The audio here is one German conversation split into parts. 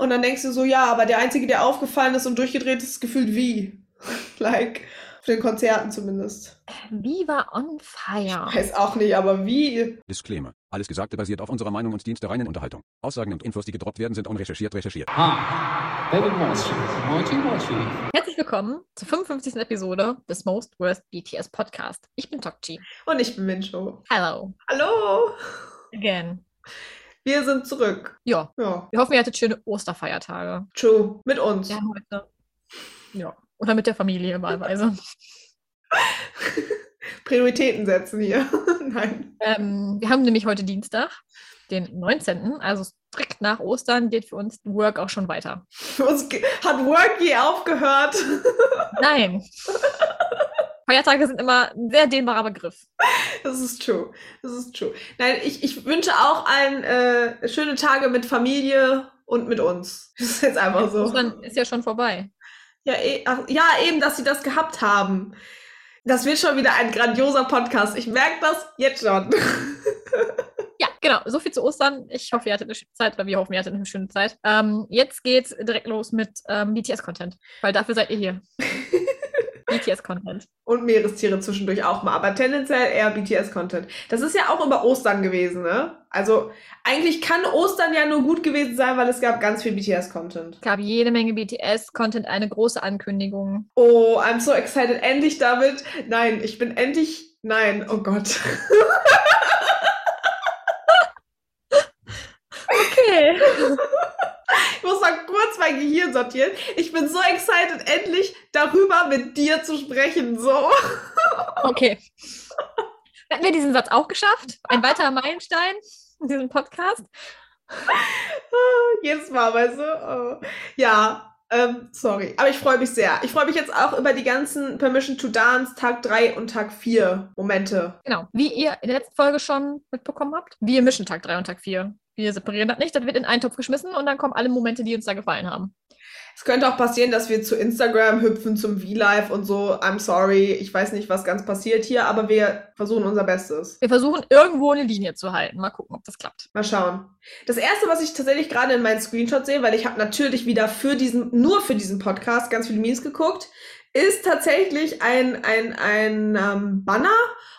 Und dann denkst du so, ja, aber der Einzige, der aufgefallen ist und durchgedreht ist, gefühlt wie. like, auf den Konzerten zumindest. Wie war on fire? Weiß auch nicht, aber wie. Disclaimer. Alles Gesagte basiert auf unserer Meinung und dient der reinen Unterhaltung. Aussagen und Infos, die gedroppt werden, sind unrecherchiert recherchiert. David Mochi. Mochi Mochi. Herzlich willkommen zur 55. Episode des Most Worst BTS Podcast. Ich bin Tokchi. Und ich bin Mincho. Hello. Hallo! Again. Wir sind zurück. Ja, Ja, wir hoffen, ihr hattet schöne Osterfeiertage. true. Mit uns. Haben heute. Ja. Oder mit der Familie wahlweise. Prioritäten setzen hier. Nein. ähm, wir haben nämlich heute Dienstag, den 19., also strikt nach Ostern geht für uns Work auch schon weiter. Für uns hat Work je aufgehört. Nein. Feiertage sind immer ein sehr dehnbarer Begriff. Das ist true. Das ist true. Nein, ich, ich wünsche auch allen äh, schöne Tage mit Familie und mit uns. Das ist jetzt einfach so. Ostern ist ja schon vorbei. Ja, eh, ach, ja, eben, dass sie das gehabt haben. Das wird schon wieder ein grandioser Podcast. Ich merke das jetzt schon. Ja, genau. So viel zu Ostern. Ich hoffe, ihr hattet eine schöne Zeit, oder wir hoffen, ihr hattet eine schöne Zeit. Ähm, jetzt geht's direkt los mit ähm, BTS-Content, weil dafür seid ihr hier. BTS-Content. Und Meerestiere zwischendurch auch mal, aber tendenziell eher BTS-Content. Das ist ja auch über Ostern gewesen, ne? Also eigentlich kann Ostern ja nur gut gewesen sein, weil es gab ganz viel BTS-Content. Es gab jede Menge BTS-Content, eine große Ankündigung. Oh, I'm so excited. Endlich damit. Nein, ich bin endlich. Nein, oh Gott. Okay. Ich muss mal kurz mein Gehirn sortieren. Ich bin so excited, endlich darüber mit dir zu sprechen. So. Okay. Hätten wir diesen Satz auch geschafft? Ein weiterer Meilenstein in diesem Podcast? Jedes Mal, weißt du? Oh. Ja, ähm, sorry. Aber ich freue mich sehr. Ich freue mich jetzt auch über die ganzen Permission to Dance Tag 3 und Tag 4 Momente. Genau. Wie ihr in der letzten Folge schon mitbekommen habt, wir mischen Tag 3 und Tag 4. Wir separieren das nicht, das wird in einen Topf geschmissen und dann kommen alle Momente, die uns da gefallen haben. Es könnte auch passieren, dass wir zu Instagram hüpfen, zum V-Live und so. I'm sorry. Ich weiß nicht, was ganz passiert hier, aber wir versuchen unser Bestes. Wir versuchen irgendwo eine Linie zu halten. Mal gucken, ob das klappt. Mal schauen. Das erste, was ich tatsächlich gerade in meinen Screenshots sehe, weil ich habe natürlich wieder für diesen, nur für diesen Podcast ganz viele Memes geguckt, ist tatsächlich ein, ein, ein ähm, Banner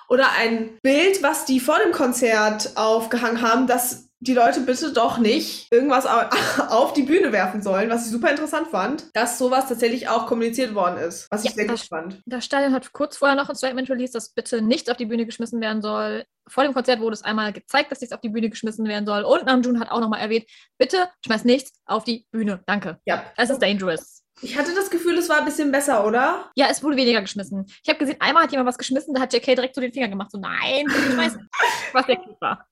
oder ein Bild, was die vor dem Konzert aufgehangen haben, dass die Leute bitte doch nicht irgendwas au- auf die Bühne werfen sollen, was ich super interessant fand, dass sowas tatsächlich auch kommuniziert worden ist, was ich Ja, sehr gut das- fand. Das Stadion hat kurz vorher noch ein Statement released, dass bitte nichts auf die Bühne geschmissen werden soll. Vor dem Konzert wurde es einmal gezeigt, dass nichts auf die Bühne geschmissen werden soll. Und Namjoon hat auch nochmal erwähnt, bitte schmeiß nichts auf die Bühne. Danke. Ja. Es ist dangerous. Ich hatte das Gefühl, es war ein bisschen besser, oder? Ja, es wurde weniger geschmissen. Ich habe gesehen, einmal hat jemand was geschmissen, da hat JK direkt so den Finger gemacht. So, nein, nicht schmeißen. was der Krieg war.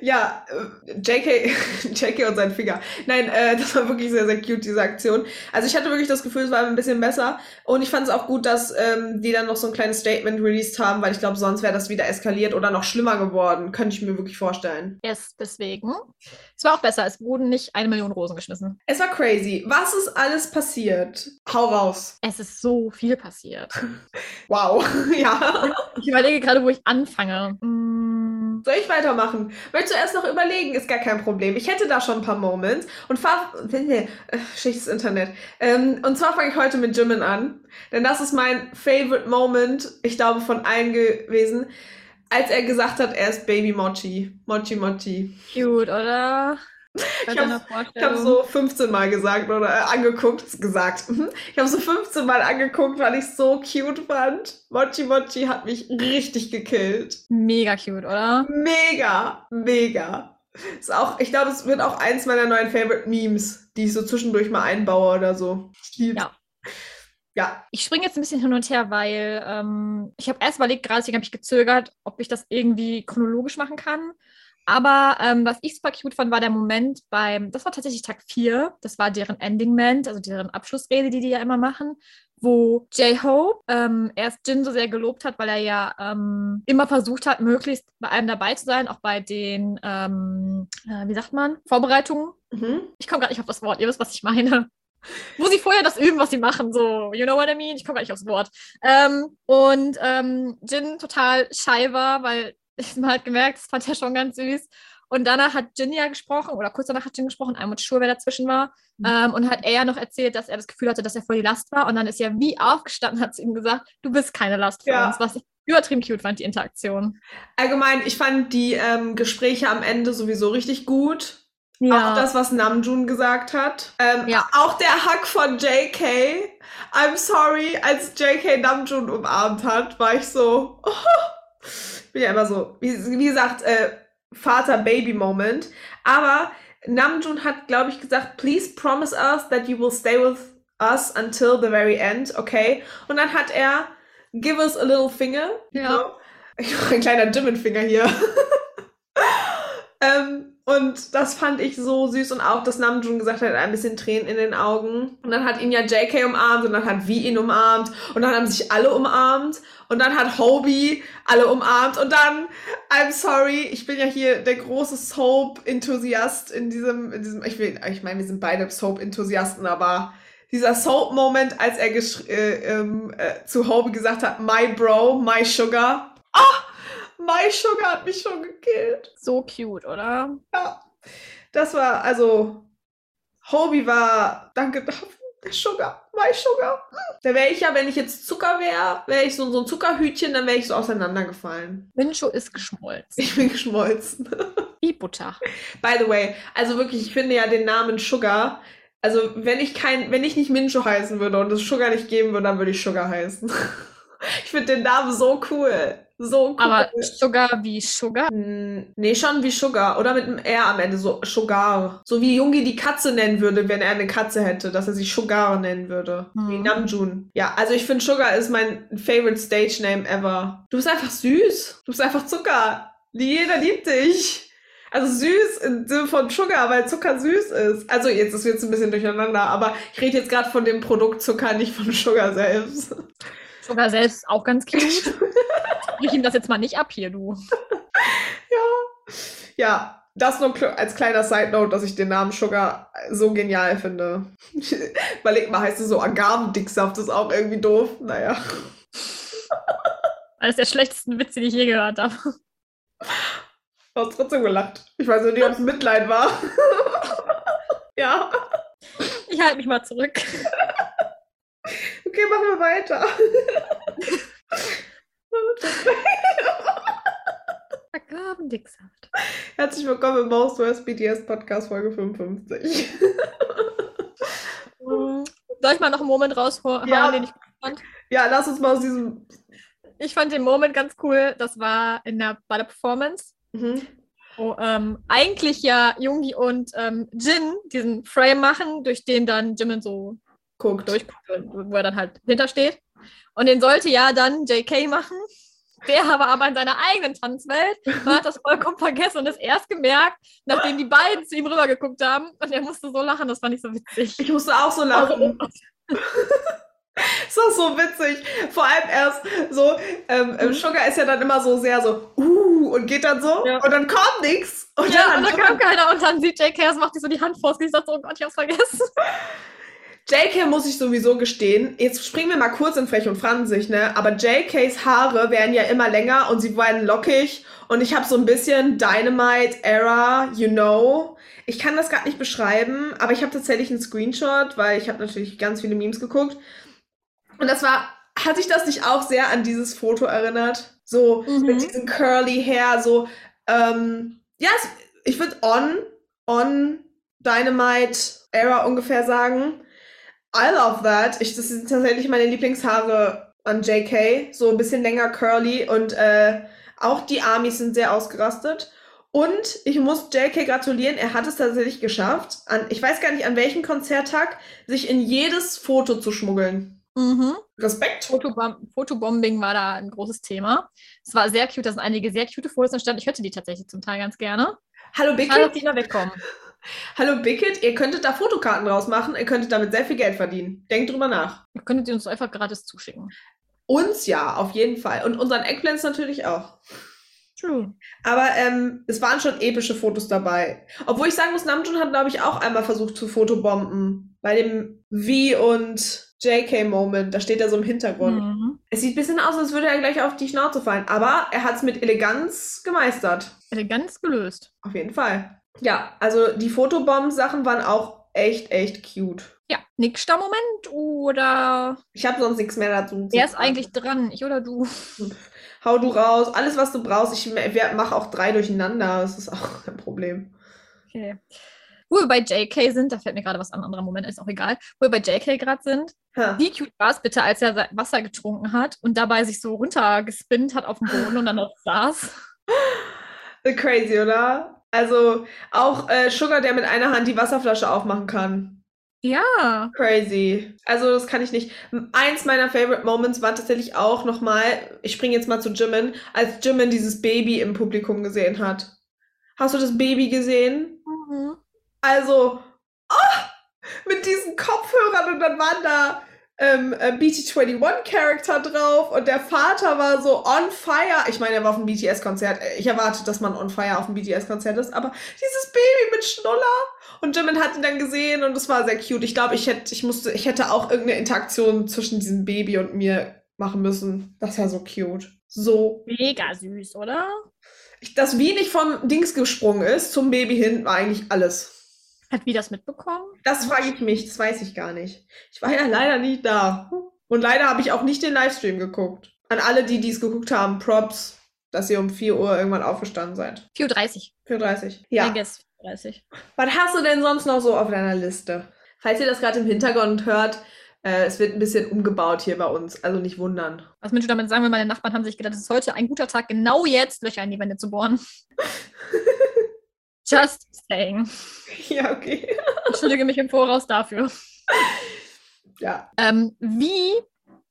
Ja, äh, JK, JK und sein Finger. Nein, äh, das war wirklich sehr, sehr cute, diese Aktion. Also ich hatte wirklich das Gefühl, es war ein bisschen besser. Und ich fand es auch gut, dass ähm, die dann noch so ein kleines Statement released haben, weil ich glaube, sonst wäre das wieder eskaliert oder noch schlimmer geworden. Könnte ich mir wirklich vorstellen. Yes, deswegen. Es war auch besser. Es wurden nicht eine Million Rosen geschmissen. Es war crazy. Was ist alles passiert? Hau raus. Es ist so viel passiert. Wow. ja. Ich überlege gerade, wo ich anfange. Soll ich weitermachen? Möchtest du erst noch überlegen? Ist gar kein Problem. Ich hätte da schon ein paar Moments. Und fahr, äh, schlechtes Internet. Ähm, und zwar fange ich heute mit Jimin an. Denn das ist mein favorite Moment, ich glaube, von allen gewesen. Als er gesagt hat, er ist Baby Mochi. Mochi Mochi. cute, oder? Ich habe hab so 15 Mal gesagt oder äh, angeguckt, gesagt. Mhm. Ich habe so 15 Mal angeguckt, weil ich es so cute fand. Mochi Mochi hat mich richtig gekillt. Mega cute, oder? Mega, mega. Ist auch, ich glaube, es wird auch eins meiner neuen Favorite Memes, die ich so zwischendurch mal einbaue oder so. Ich. Ja. Ja, Ich springe jetzt ein bisschen hin und her, weil ähm, ich habe erst überlegt, gerade deswegen habe ich gezögert, ob ich das irgendwie chronologisch machen kann. Aber ähm, was ich super cute fand, war der Moment beim, das war tatsächlich Tag 4, das war deren Ending-Ment, also deren Abschlussrede, die die ja immer machen, wo J-Hope ähm, erst Jin so sehr gelobt hat, weil er ja ähm, immer versucht hat, möglichst bei allem dabei zu sein, auch bei den, ähm, äh, wie sagt man, Vorbereitungen mhm. ich komme gerade nicht auf das Wort, ihr wisst, was ich meine. Wo sie vorher das üben, was sie machen, so, you know what I mean? Ich komme gar nicht aufs Wort. Ähm, und ähm, Jin total shy war, weil ich man halt gemerkt, das fand er schon ganz süß. Und danach hat Jin ja gesprochen, oder kurz danach hat Jin gesprochen, Almut Schur, wer dazwischen war. Mhm. Ähm, und hat er ja noch erzählt, dass er das Gefühl hatte, dass er voll die Last war. Und dann ist er wie aufgestanden, hat zu ihm gesagt, du bist keine Last für Ja. uns, was ich übertrieben cute fand, die Interaktion. Allgemein, ich fand die ähm, Gespräche am Ende sowieso richtig gut. Auch das, was Namjoon gesagt hat. Ähm, Ja. Auch der Hack von JK. I'm sorry, als JK Namjoon umarmt hat, war ich so. ich bin ja immer so, wie, wie gesagt, äh, Vater-Baby-Moment. Aber Namjoon hat, glaube ich, gesagt, please promise us that you will stay with us until the very end, okay? Und dann hat er, give us a little finger. Ja. know? Ich mache ein kleiner Jimin-Finger hier. ähm, und das fand ich so süß und auch, dass Namjoon gesagt hat, ein bisschen Tränen in den Augen. Und dann hat ihn ja JK umarmt und dann hat V ihn umarmt und dann haben sich alle umarmt und dann hat Hobie alle umarmt und dann, I'm sorry, ich bin ja hier der große Soap-Enthusiast in diesem, in diesem, ich will, ich meine, wir sind beide Soap-Enthusiasten, aber dieser Soap-Moment, als er äh, ähm, äh, zu Hobie gesagt hat, my bro, my sugar. Ah, my sugar hat mich schon gekillt. So cute, oder? Ja, das war, also, Hobie war, danke dafür, der Sugar, my Sugar. Da wäre ich ja, wenn ich jetzt Zucker wäre, wäre ich so, so ein Zuckerhütchen, dann wäre ich so auseinandergefallen. Mincho ist geschmolzen. Ich bin geschmolzen. Wie Butter. By the way, also wirklich, ich finde ja den Namen Sugar, also wenn ich kein, wenn ich nicht Mincho heißen würde und es Sugar nicht geben würde, dann würde ich Sugar heißen. ich finde den Namen so cool. So cool. Aber Sugar wie Sugar? Mm, Nee, schon wie Sugar. Oder mit einem R am Ende, so Sugar. So wie Jungi die Katze nennen würde, wenn er eine Katze hätte, dass er sie Sugar nennen würde. Wie Hm. Namjoon. Ja, also ich finde Sugar ist mein favorite Stage Name ever. Du bist einfach süß. Du bist einfach Zucker. Jeder liebt dich. Also süß im Sinne von Sugar, weil Zucker süß ist. Also jetzt ist jetzt ein bisschen durcheinander, aber ich rede jetzt gerade von dem Produkt Zucker, nicht von Sugar selbst. Sugar selbst auch ganz cute. Ich ihm das jetzt mal nicht ab hier, du. Ja, das nur als kleiner Side Note, dass ich den Namen Sugar so genial finde. Überleg mal, heißt es so Agavendicksaft, ist auch irgendwie doof. Naja. Eines der schlechtesten Witze, die ich je gehört habe. Du hast trotzdem gelacht. Ich weiß nur nicht, ob es Mitleid war. ja. Ich halte mich mal zurück. Okay, machen wir weiter. Agavendicksaft. Herzlich willkommen im Most Worst BTS Podcast Folge 55. Mm, Soll ich mal noch einen Moment raushauen, Ja. den ich gut fand? Ja, lass uns mal aus diesem. Ich fand den Moment ganz cool. Das war in der, bei der Performance, Mhm. wo ähm, eigentlich ja Jungi und ähm, Jin diesen Frame machen, durch den dann Jimin so Guckt. durchguckt, wo er dann halt hintersteht. Und den sollte ja dann JK machen. Der war aber in seiner eigenen Tanzwelt und hat das vollkommen vergessen und ist erst gemerkt, nachdem die beiden zu ihm rübergeguckt haben. Und er musste so lachen, das fand ich so witzig. Ich musste auch so lachen. Ist auch so witzig. Vor allem erst so, ähm, ähm, Sugar ist ja dann immer so sehr so, uh, und geht dann so, Ja. und dann kommt nichts. Und Ja, dann und da kam keiner und dann sieht JK, macht sich so die Hand vor das Gesicht, sagt so, oh Gott, ich hab's vergessen. JK muss ich sowieso gestehen, jetzt springen wir mal kurz in Frech und Franzig, ne? Aber JKs Haare werden ja immer länger und sie werden lockig und ich habe so ein bisschen Dynamite Era, you know. Ich kann das gerade nicht beschreiben, aber ich habe tatsächlich einen Screenshot, weil ich habe natürlich ganz viele Memes geguckt. Und das war, hat sich das nicht auch sehr an dieses Foto erinnert? So Mhm. mit diesem curly Hair, so, ähm, ja, ich würde on, on Dynamite Era ungefähr sagen. I love that. Ich, das sind tatsächlich meine Lieblingshaare an JK. So ein bisschen länger curly und äh, auch die Armies sind sehr ausgerastet. Und ich muss JK gratulieren, er hat es tatsächlich geschafft, an, ich weiß gar nicht an welchem Konzerttag, sich in jedes Foto zu schmuggeln. Mhm. Respekt. Fotobom Fotobombing war da ein großes Thema. Es war sehr cute, da sind einige sehr cute Fotos entstanden. Ich hätte die tatsächlich zum Teil ganz gerne. Hallo Bickett. die immer wegkommen. Hallo Bickett, ihr könntet da Fotokarten draus machen, ihr könntet damit sehr viel Geld verdienen. Denkt drüber nach. Ihr könntet sie uns einfach gratis zuschicken. Uns ja, auf jeden Fall. Und unseren Eggplants natürlich auch. True. Aber ähm, es waren schon epische Fotos dabei. Obwohl ich sagen muss, Namjoon hat, glaube ich, auch einmal versucht zu fotobomben. Bei dem V und JK-Moment. Da steht er so im Hintergrund. Mhm. Es sieht ein bisschen aus, als würde er gleich auf die Schnauze fallen. Aber er hat es mit Eleganz gemeistert. Elegant gelöst. Auf jeden Fall. Ja, also die Fotobomb-Sachen waren auch echt, echt cute. Ja, nächster Moment oder Ich habe sonst nichts mehr dazu. zu wer ist eigentlich dran? Ich oder du? Hau du raus. Alles, was du brauchst. Ich mache auch drei durcheinander. Das ist auch kein Problem. Okay. Wo wir bei JK sind, da fällt mir gerade was an, anderer Moment, ist auch egal. Wo wir bei JK gerade sind, Ha. wie cute war es bitte, als er Wasser getrunken hat und dabei sich so runtergespinnt hat auf dem Boden und dann noch saß? Crazy, oder? Also auch äh, Sugar, der mit einer Hand die Wasserflasche aufmachen kann. Ja. Crazy. Also das kann ich nicht. Eins meiner Favorite Moments war tatsächlich auch nochmal, ich springe jetzt mal zu Jimin, als Jimin dieses Baby im Publikum gesehen hat. Hast du das Baby gesehen? Mhm. Also, oh, mit diesen Kopfhörern und dann waren da ähm, äh, BT21-Charakter drauf und der Vater war so on fire. Ich meine, er war auf einem BTS-Konzert. Ich erwarte, dass man on fire auf einem BTS-Konzert ist, aber dieses Baby mit Schnuller. Und Jimin hat ihn dann gesehen und es war sehr cute. Ich glaube, ich hätte, ich musste, ich hätte auch irgendeine Interaktion zwischen diesem Baby und mir machen müssen. Das war so cute. So. Mega süß, oder? Ich, dass wie nicht vom Dings gesprungen ist zum Baby hin, war eigentlich alles. Hat wie das mitbekommen? Das frage ich mich, das weiß ich gar nicht. Ich war ja leider nicht da. Und leider habe ich auch nicht den Livestream geguckt. An alle, die dies geguckt haben, Props, dass ihr um 4 Uhr irgendwann aufgestanden seid. 4.30 4.30 I Ja. guess 30. Was hast du denn sonst noch so auf deiner Liste? Falls ihr das gerade im Hintergrund hört, äh, es wird ein bisschen umgebaut hier bei uns. Also nicht wundern. Was willst du damit sagen, wenn meine Nachbarn haben sich gedacht, es ist heute ein guter Tag, genau jetzt Löcher in die Wände zu bohren? Just saying. ja, okay. Entschuldige mich im Voraus dafür. Ja. Ähm, wie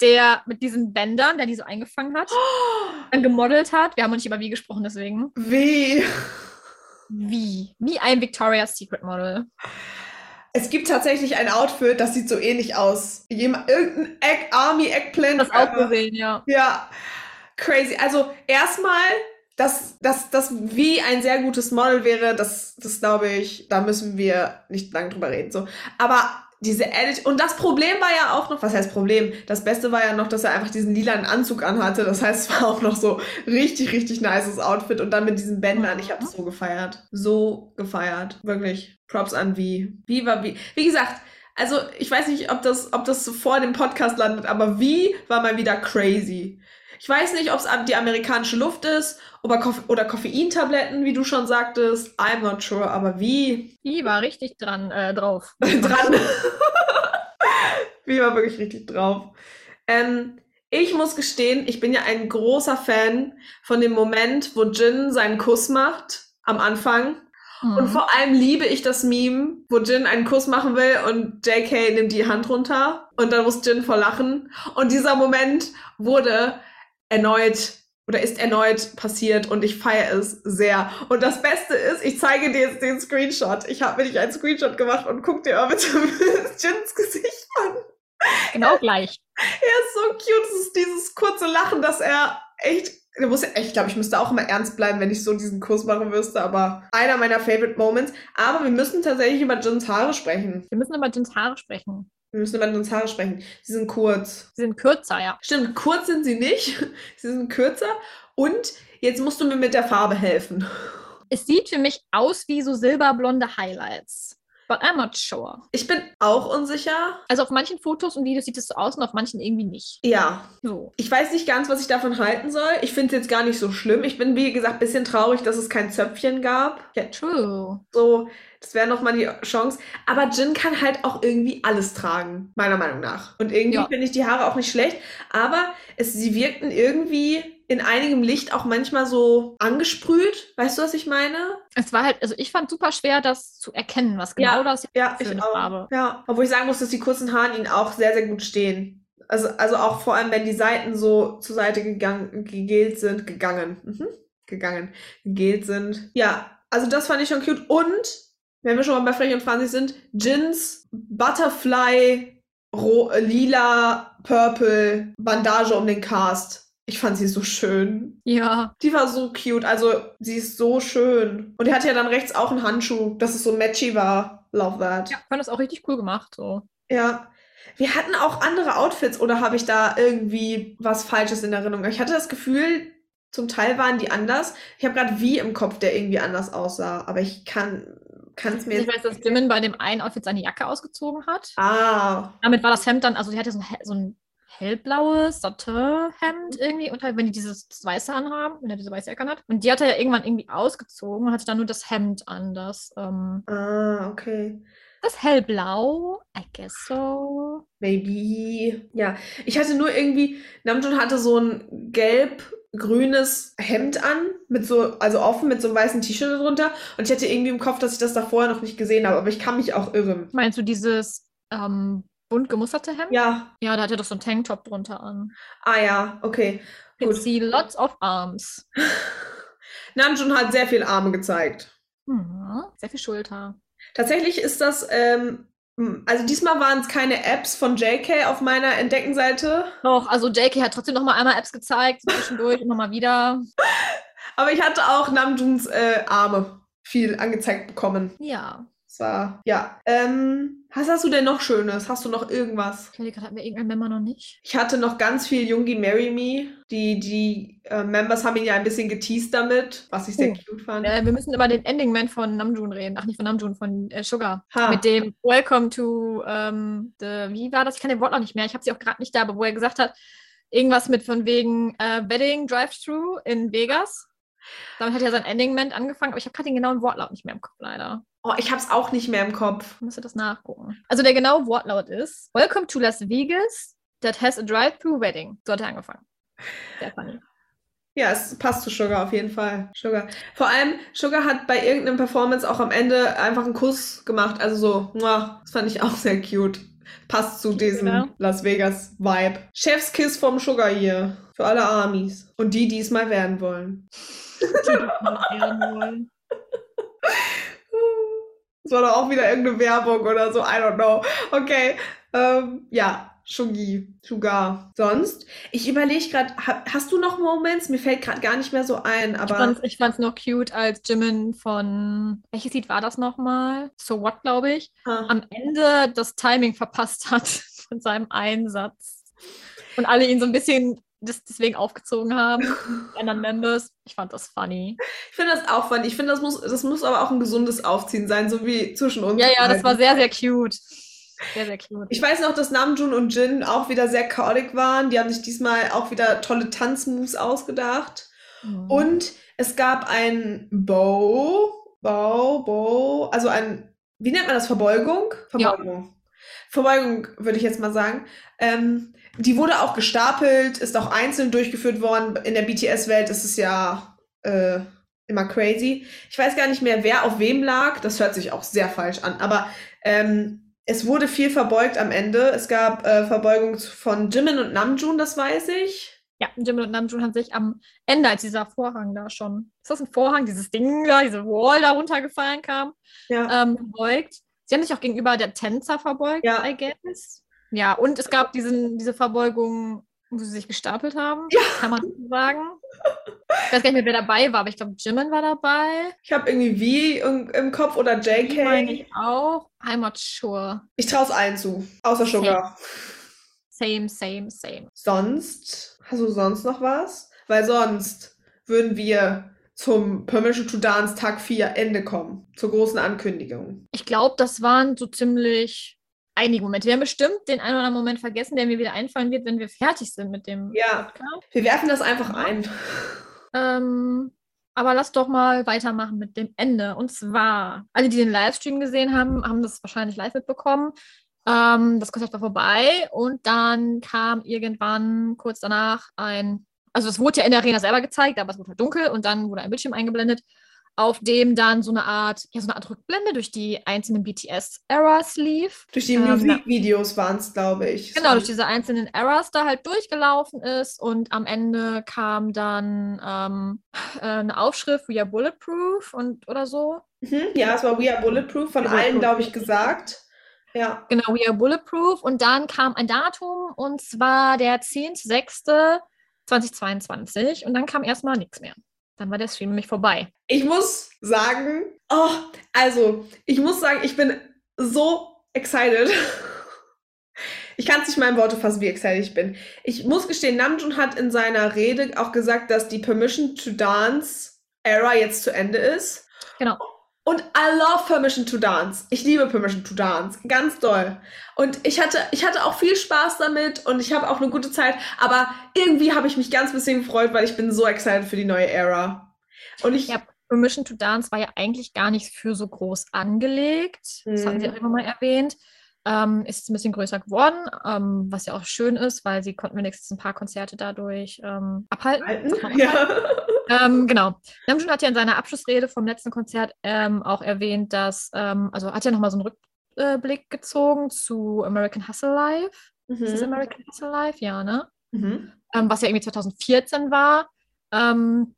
der mit diesen Bändern, der die so eingefangen hat, dann gemodelt hat. Wir haben noch nicht über wie gesprochen, deswegen. Wie? Wie? Wie ein Victoria's Secret Model. Es gibt tatsächlich ein Outfit, das sieht so ähnlich aus. Jemand, irgendein Egg, Army Eggplant. Das auch gesehen, ja. Ja, crazy. Also erstmal, dass das, das wie ein sehr gutes Model wäre, das, das glaube ich, da müssen wir nicht lange drüber reden. So. Aber diese Edit und das Problem war ja auch noch, was heißt Problem? Das Beste war ja noch, dass er einfach diesen lilanen Anzug anhatte. Das heißt, es war auch noch so richtig, richtig nices Outfit und dann mit diesen Bändern. Ich habe es so gefeiert. So gefeiert. Wirklich. Props an wie. Wie war wie. Wie gesagt, also ich weiß nicht, ob das, ob das so vor dem Podcast landet, aber wie war mal wieder crazy. Ich weiß nicht, ob es die amerikanische Luft ist oder, Koff oder Koffeintabletten, wie du schon sagtest. I'm not sure, aber wie Die war richtig dran äh, drauf. dran. wie war wirklich richtig drauf. Ähm, ich muss gestehen, ich bin ja ein großer Fan von dem Moment, wo Jin seinen Kuss macht am Anfang. Und Mhm. vor allem liebe ich das Meme, wo Jin einen Kuss machen will und JK nimmt die Hand runter und dann muss Jin vor lachen. Und dieser Moment wurde erneut oder ist erneut passiert und ich feiere es sehr. Und das Beste ist, ich zeige dir jetzt den Screenshot. Ich habe mir nicht einen Screenshot gemacht und guck dir mal bitte Jins Gesicht an. Genau gleich. Er ist so cute. Es ist dieses kurze Lachen, dass er echt. Muss ich glaube, ich müsste auch immer ernst bleiben, wenn ich so diesen Kuss machen müsste, aber einer meiner Favorite Moments. Aber wir müssen tatsächlich über Jins Haare sprechen. Wir müssen über Jins Haare sprechen. Wir müssen über Jins Haare sprechen. Sie sind kurz. Sie sind kürzer, ja. Stimmt, kurz sind sie nicht. Sie sind kürzer. Und jetzt musst du mir mit der Farbe helfen. Es sieht für mich aus wie so silberblonde Highlights. But I'm not sure. Ich bin auch unsicher. Also auf manchen Fotos und Videos sieht es so aus und auf manchen irgendwie nicht. Ja, So. Ich weiß nicht ganz, was ich davon halten soll. Ich finde es jetzt gar nicht so schlimm. Ich bin, wie gesagt, ein bisschen traurig, dass es kein Zöpfchen gab. Ja, True. so, das wäre nochmal die Chance. Aber Jin kann halt auch irgendwie alles tragen, meiner Meinung nach. Und irgendwie Ja. finde ich die Haare auch nicht schlecht. Aber es, sie wirkten irgendwie in einigem Licht auch manchmal so angesprüht. Weißt du, was ich meine? Es war halt, also ich fand super schwer, das zu erkennen, was genau Ja, das Ja, für ich eine auch. Farbe. Ja, obwohl ich sagen muss, dass die kurzen Haaren ihnen auch sehr, sehr gut stehen. Also, also auch vor allem, wenn die Seiten so zur Seite gegangen, gegelt sind, gegangen, mhm. gegangen, gegelt sind. Ja, also das fand ich schon cute. Und, wenn wir schon mal bei Frech und Franzig sind, Jins Butterfly ro lila, purple Bandage um den Cast. Ich fand sie so schön. Ja. Die war so cute. Also, sie ist so schön. Und die hatte ja dann rechts auch einen Handschuh, dass es so matchy war. Love that. Ja, ich fand das auch richtig cool gemacht. So. Ja. Wir hatten auch andere Outfits oder habe ich da irgendwie was Falsches in Erinnerung? Ich hatte das Gefühl, zum Teil waren die anders. Ich habe gerade wie im Kopf, der irgendwie anders aussah, aber ich kann es mir Ich weiß, dass Jimin bei dem einen Outfit seine Jacke ausgezogen hat. Ah, Damit war das Hemd dann, also die hatte so ein, so ein hellblaues Satin-Hemd irgendwie und halt, wenn die dieses Weiße anhaben, wenn er diese weiße Jacke hat. Und die hat er ja irgendwann irgendwie ausgezogen und hatte dann nur das Hemd an, das, ähm, ah, okay. das hellblau, I guess so. Maybe. Ja, ich hatte nur irgendwie, Namjoon hatte so ein gelb-grünes Hemd an, mit so, also offen mit so einem weißen T-Shirt drunter. Und ich hatte irgendwie im Kopf, dass ich das da vorher noch nicht gesehen habe, aber ich kann mich auch irren. Meinst du dieses ähm, bunt gemusterte Hemd? Ja, Ja, da hat er doch so einen Tanktop drunter an. ah ja, okay. Can Gut. see lots of arms. Namjoon hat sehr viel Arme gezeigt. Mhm. Sehr viel Schulter. Tatsächlich ist das, ähm, m, also diesmal waren es keine Apps von JK auf meiner Entdeckenseite, Doch, also JK hat trotzdem noch mal einmal Apps gezeigt, zwischendurch immer mal wieder. aber ich hatte auch Namjoons äh, Arme viel angezeigt bekommen. Ja. Das war, ja. Ähm, was hast du denn noch Schönes? Hast du noch irgendwas? Ich gerade, hatten wir irgendein Member noch nicht? Ich hatte noch ganz viel Jungi Marry Me. Die, die äh, Members haben ihn ja ein bisschen geteased damit, was ich sehr Oh. cute fand. Äh, wir müssen über den Ending-Man von Namjoon reden. Ach, nicht von Namjoon, von äh, Sugar. Ha. Mit dem Welcome to, ähm, the, wie war das? Ich kann den Wortlaut nicht mehr. Ich habe sie auch gerade nicht da, aber wo er gesagt hat, irgendwas mit von wegen äh, Wedding Drive-Thru in Vegas. Damit hat er sein Ending-Man angefangen, aber ich habe gerade den genauen Wortlaut nicht mehr im Kopf, leider. Oh, ich hab's auch nicht mehr im Kopf. Ich müsste das nachgucken. Also der genaue Wortlaut ist Welcome to Las Vegas that has a drive-thru wedding. So hat er angefangen. Sehr funny. Ja, es passt zu Sugar auf jeden Fall. Sugar. Vor allem, Sugar hat bei irgendeinem Performance auch am Ende einfach einen Kuss gemacht. Also so, das fand ich auch sehr cute. Passt zu diesem Ja. Las Vegas Vibe. Chefskiss vom Sugar hier. Für alle Armies. Und die, die es mal werden wollen. Das war doch auch wieder irgendeine Werbung oder so. I don't know. Okay. Ähm, ja, Shugi. Sugar. Sonst? Ich überlege gerade, ha hast du noch Moments? Mir fällt gerade gar nicht mehr so ein, Ich aber. fand's, ich fand's noch cute, als Jimin von, welches Lied war das nochmal? So What, glaube ich, Ah. am Ende das Timing verpasst hat von seinem Einsatz. Und alle ihn so ein bisschen das deswegen aufgezogen haben, die anderen Members. Ich fand das funny. Ich finde das auch funny. Ich finde, das muss, das muss aber auch ein gesundes Aufziehen sein, so wie zwischen uns. Ja, ja, das war sehr, sehr cute. Sehr, sehr cute. Ich weiß noch, dass Namjoon und Jin auch wieder sehr chaotic waren. Die haben sich diesmal auch wieder tolle Tanzmoves ausgedacht. Mhm. Und es gab ein Bow, Bow, Bow, also ein, wie nennt man das? Verbeugung? Ja. Verbeugung. Verbeugung, würde ich jetzt mal sagen. Ähm, die wurde auch gestapelt, ist auch einzeln durchgeführt worden. In der BTS-Welt ist es ja äh, immer crazy. Ich weiß gar nicht mehr, wer auf wem lag. Das hört sich auch sehr falsch an. Aber ähm, es wurde viel verbeugt am Ende. Es gab äh, Verbeugung von Jimin und Namjoon, das weiß ich. Ja, Jimin und Namjoon haben sich am Ende, als dieser Vorhang da schon, ist das ein Vorhang, dieses Ding da, diese Wall da runtergefallen kam, Ja. ähm, verbeugt. Sie haben sich auch gegenüber der Tänzer verbeugt, Ja. I guess. Ja, und es gab diesen, diese Verbeugung, wo sie sich gestapelt haben, Ja. kann man so sagen. Ich weiß gar nicht mehr, wer dabei war, aber ich glaube, Jimin war dabei. Ich habe irgendwie wie im, Kopf oder Die meine JK. ich auch. I'm not sure. Ich traue es allen zu. Außer Sugar. Same, same, same. Sonst? Hast du sonst noch was? Weil sonst würden wir zum Permission to Dance Tag 4 Ende kommen. Zur großen Ankündigung. Ich glaube, das waren so ziemlich einige Momente. Wir haben bestimmt den einen oder anderen Moment vergessen, der mir wieder einfallen wird, wenn wir fertig sind mit dem Ja, Podcast. wir werfen das einfach ein. Ähm, aber lass doch mal weitermachen mit dem Ende. Und zwar, alle, die den Livestream gesehen haben, haben das wahrscheinlich live mitbekommen. Ähm, das Konzert war vorbei und dann kam irgendwann kurz danach ein, also es wurde ja in der Arena selber gezeigt, aber es wurde halt dunkel und dann wurde ein Bildschirm eingeblendet, auf dem dann so eine Art, ja, so eine Art Rückblende durch die einzelnen BTS-Eras lief. Durch die Ähm, Musikvideos waren es, glaube ich. Genau, durch diese einzelnen Eras da halt durchgelaufen ist und am Ende kam dann ähm, äh, eine Aufschrift, We are Bulletproof und oder so. Mhm, ja, es war We Are Bulletproof, von allen, glaube ich, gesagt. Ja. Genau, We are Bulletproof und dann kam ein Datum und zwar der 10.6. 2022 und dann kam erstmal nichts mehr. Dann war der Stream nämlich vorbei. Ich muss sagen, oh, also, ich muss sagen, ich bin so excited. Ich kann es nicht mal in Worte fassen, wie excited ich bin. Ich muss gestehen, Namjoon hat in seiner Rede auch gesagt, dass die Permission to Dance Era jetzt zu Ende ist. Genau. Und I love Permission to Dance. Ich liebe Permission to Dance. Ganz doll. Und ich hatte, ich hatte auch viel Spaß damit und ich habe auch eine gute Zeit. Aber irgendwie habe ich mich ganz bisschen gefreut, weil ich bin so excited für die neue Era. Und ich. Ja, Permission to Dance war ja eigentlich gar nicht für so groß angelegt. Das hatten sie Mhm. auch immer mal erwähnt. Ähm, ist jetzt ein bisschen größer geworden, ähm, was ja auch schön ist, weil sie konnten wenigstens ein paar Konzerte dadurch ähm, abhalten. Abhalten? Ja. Ähm, genau. Namjoon hat ja in seiner Abschlussrede vom letzten Konzert ähm, auch erwähnt, dass, ähm, also hat ja nochmal so einen Rückblick gezogen zu American Hustle Live. Ist das Mhm. American Hustle Live? Ja, ne? Mhm. Ähm, was ja irgendwie 2014 war. Ähm,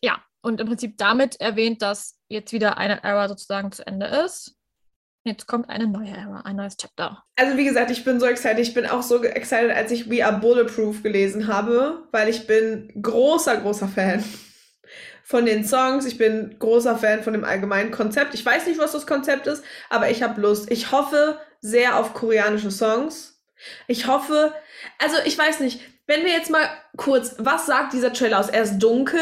ja, und im Prinzip damit erwähnt, dass jetzt wieder eine Era sozusagen zu Ende ist. Jetzt kommt eine neue ein neues Chapter. Also wie gesagt, ich bin so excited. Ich bin auch so excited, als ich We Are Bulletproof gelesen habe, weil ich bin großer, großer Fan von den Songs. Ich bin großer Fan von dem allgemeinen Konzept. Ich weiß nicht, was das Konzept ist, aber ich habe Lust. Ich hoffe sehr auf koreanische Songs. Ich hoffe, also ich weiß nicht, wenn wir jetzt mal kurz, was sagt dieser Trailer aus? Er ist dunkel,